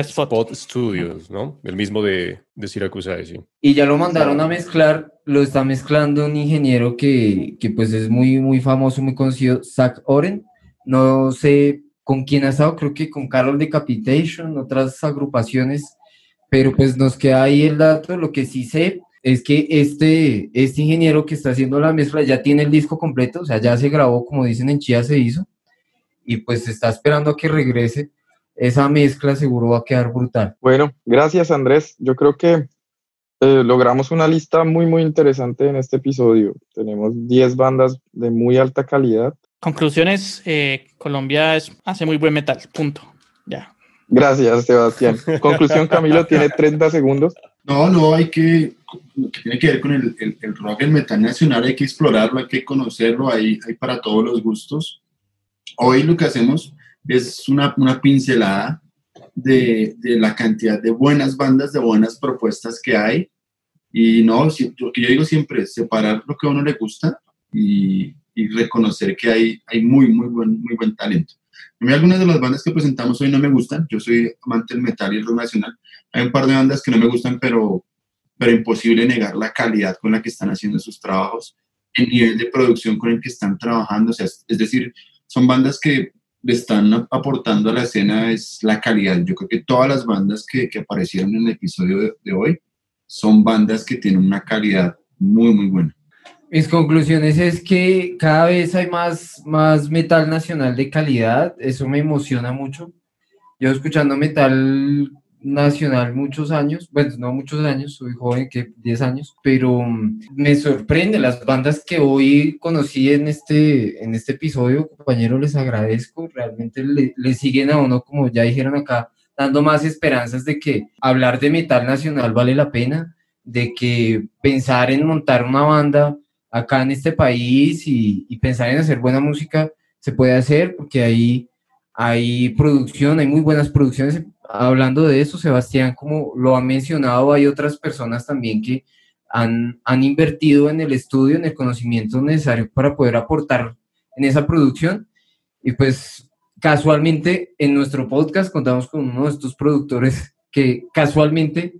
D: Spot, Studios, ¿no? El mismo de, de Syracuse, sí.
B: Y ya lo mandaron a mezclar, lo está mezclando un ingeniero que, que pues es muy, muy famoso, muy conocido, Zach Oren. No sé con quién ha estado, creo que con Carol Decapitation, otras agrupaciones, pero pues nos queda ahí el dato. Lo que sí sé es que este, este ingeniero que está haciendo la mezcla ya tiene el disco completo, o sea, ya se grabó, como dicen en Chía se hizo, y pues está esperando a que regrese esa mezcla seguro va a quedar brutal.
A: Bueno, gracias Andrés. Yo creo que eh, logramos una lista muy, muy interesante en este episodio. Tenemos 10 bandas de muy alta calidad.
E: Conclusiones, eh, Colombia hace muy buen metal, punto. Ya.
A: Gracias, Sebastián. Conclusión, Camilo, tiene 30 segundos.
C: No, no, hay que, lo que tiene que ver con el, el, rock, el metal nacional, hay que explorarlo, hay que conocerlo, hay, hay para todos los gustos. Hoy lo que hacemos es una, una pincelada de, de, la cantidad de buenas bandas, de buenas propuestas que hay. Y no, lo que yo digo siempre es separar lo que a uno le gusta y, y reconocer que hay, hay muy, muy buen, muy buen talento. A mí algunas de las bandas que presentamos hoy no me gustan. Yo soy amante del metal y el rock nacional. Hay un par de bandas que no me gustan, pero, pero imposible negar la calidad con la que están haciendo sus trabajos, el nivel de producción con el que están trabajando. O sea, es decir, son bandas que le están aportando a la escena es la calidad. Yo creo que todas las bandas que, que aparecieron en el episodio de, hoy son bandas que tienen una calidad muy, muy buena.
B: Mis conclusiones es que cada vez hay más, más metal nacional de calidad, eso me emociona mucho. Yo escuchando metal nacional muchos años, bueno, no muchos años, soy joven, que 10 años, pero mm, me sorprende las bandas que hoy conocí en este, en este episodio, compañero, les agradezco, realmente le, le siguen a uno, como ya dijeron acá, dando más esperanzas de que hablar de metal nacional vale la pena, de que pensar en montar una banda acá en este país y, y pensar en hacer buena música se puede hacer porque ahí hay producción, hay muy buenas producciones hablando de eso, Sebastián, como lo ha mencionado, hay otras personas también que han, han invertido en el estudio, en el conocimiento necesario para poder aportar en esa producción. Y pues casualmente en nuestro podcast contamos con uno de estos productores que casualmente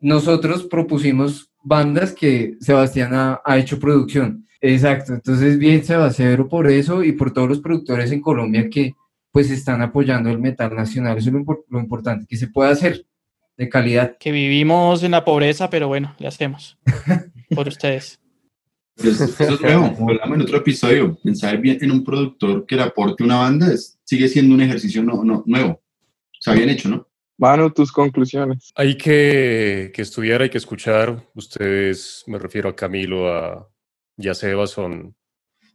B: nosotros propusimos bandas que Sebastián ha, ha hecho producción. Exacto, entonces bien Sebastián por eso y por todos los productores en Colombia que pues están apoyando el metal nacional. Eso es lo, importante, que se pueda hacer de calidad.
E: Que vivimos en la pobreza, pero bueno, le hacemos por ustedes.
C: Eso, es nuevo, hablamos en otro episodio. Pensar bien en un productor que le aporte una banda sigue siendo un ejercicio no, no, nuevo. O sea, bien hecho, ¿no?
A: Manu, tus conclusiones.
D: Hay que, que, estudiar, hay que escuchar. Ustedes, me refiero a Camilo, a Yaseba, son,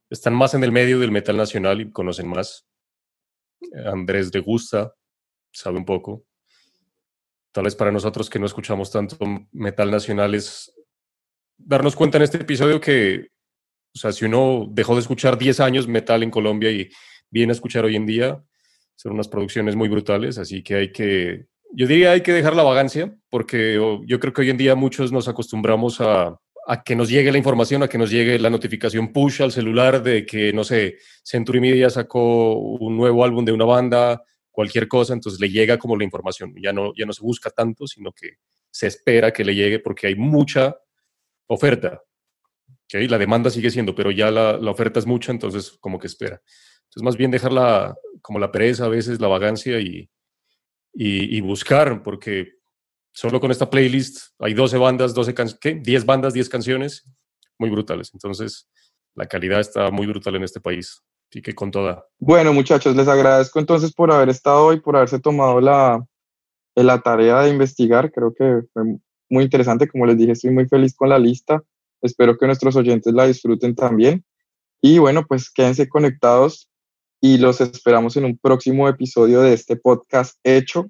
D: están más en el medio del metal nacional y conocen más. Andrés de gusta, sabe un poco. Tal vez para nosotros que no escuchamos tanto metal nacional es darnos cuenta en este episodio que, o sea, si uno dejó de escuchar 10 años metal en Colombia y viene a escuchar hoy en día, son unas producciones muy brutales, así que hay que, yo diría hay que dejar la vagancia, porque yo creo que hoy en día muchos nos acostumbramos a, a que nos llegue la información, a que nos llegue la notificación push al celular de que, no sé, Century Media sacó un nuevo álbum de una banda, cualquier cosa, entonces le llega como la información. Ya no, ya no se busca tanto, sino que se espera que le llegue porque hay mucha oferta. ¿okay? La demanda sigue siendo, pero ya la, la, oferta es mucha, entonces como que espera. Entonces más bien dejarla como la pereza a veces, la vagancia y, y, y buscar, porque solo con esta playlist hay 12 bandas, 12 ¿qué? 10 bandas, 10 canciones, muy brutales. Entonces, la calidad está muy brutal en este país. Así que con toda.
A: Bueno, muchachos, les agradezco entonces por haber estado hoy, por haberse tomado la, la tarea de investigar. Creo que fue muy interesante. Como les dije, estoy muy feliz con la lista. Espero que nuestros oyentes la disfruten también. Y bueno, pues quédense conectados y los esperamos en un próximo episodio de este podcast hecho.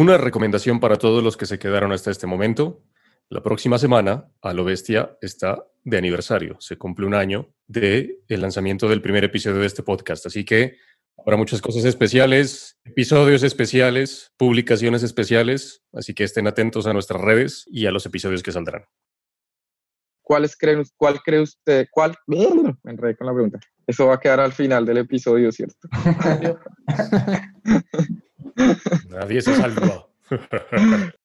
D: Una recomendación para todos los que se quedaron hasta este momento. La próxima semana, A lo bestia está de aniversario. Se cumple un año de el lanzamiento del primer episodio de este podcast. Así que habrá muchas cosas especiales, episodios especiales, publicaciones especiales. Así que estén atentos a nuestras redes y a los episodios que saldrán.
A: ¿Cuáles creen, ¿Cuál cree usted? ¿Cuál? Me enredé con la pregunta. Eso va a quedar al final del episodio, ¿cierto?
D: Nadie se salva.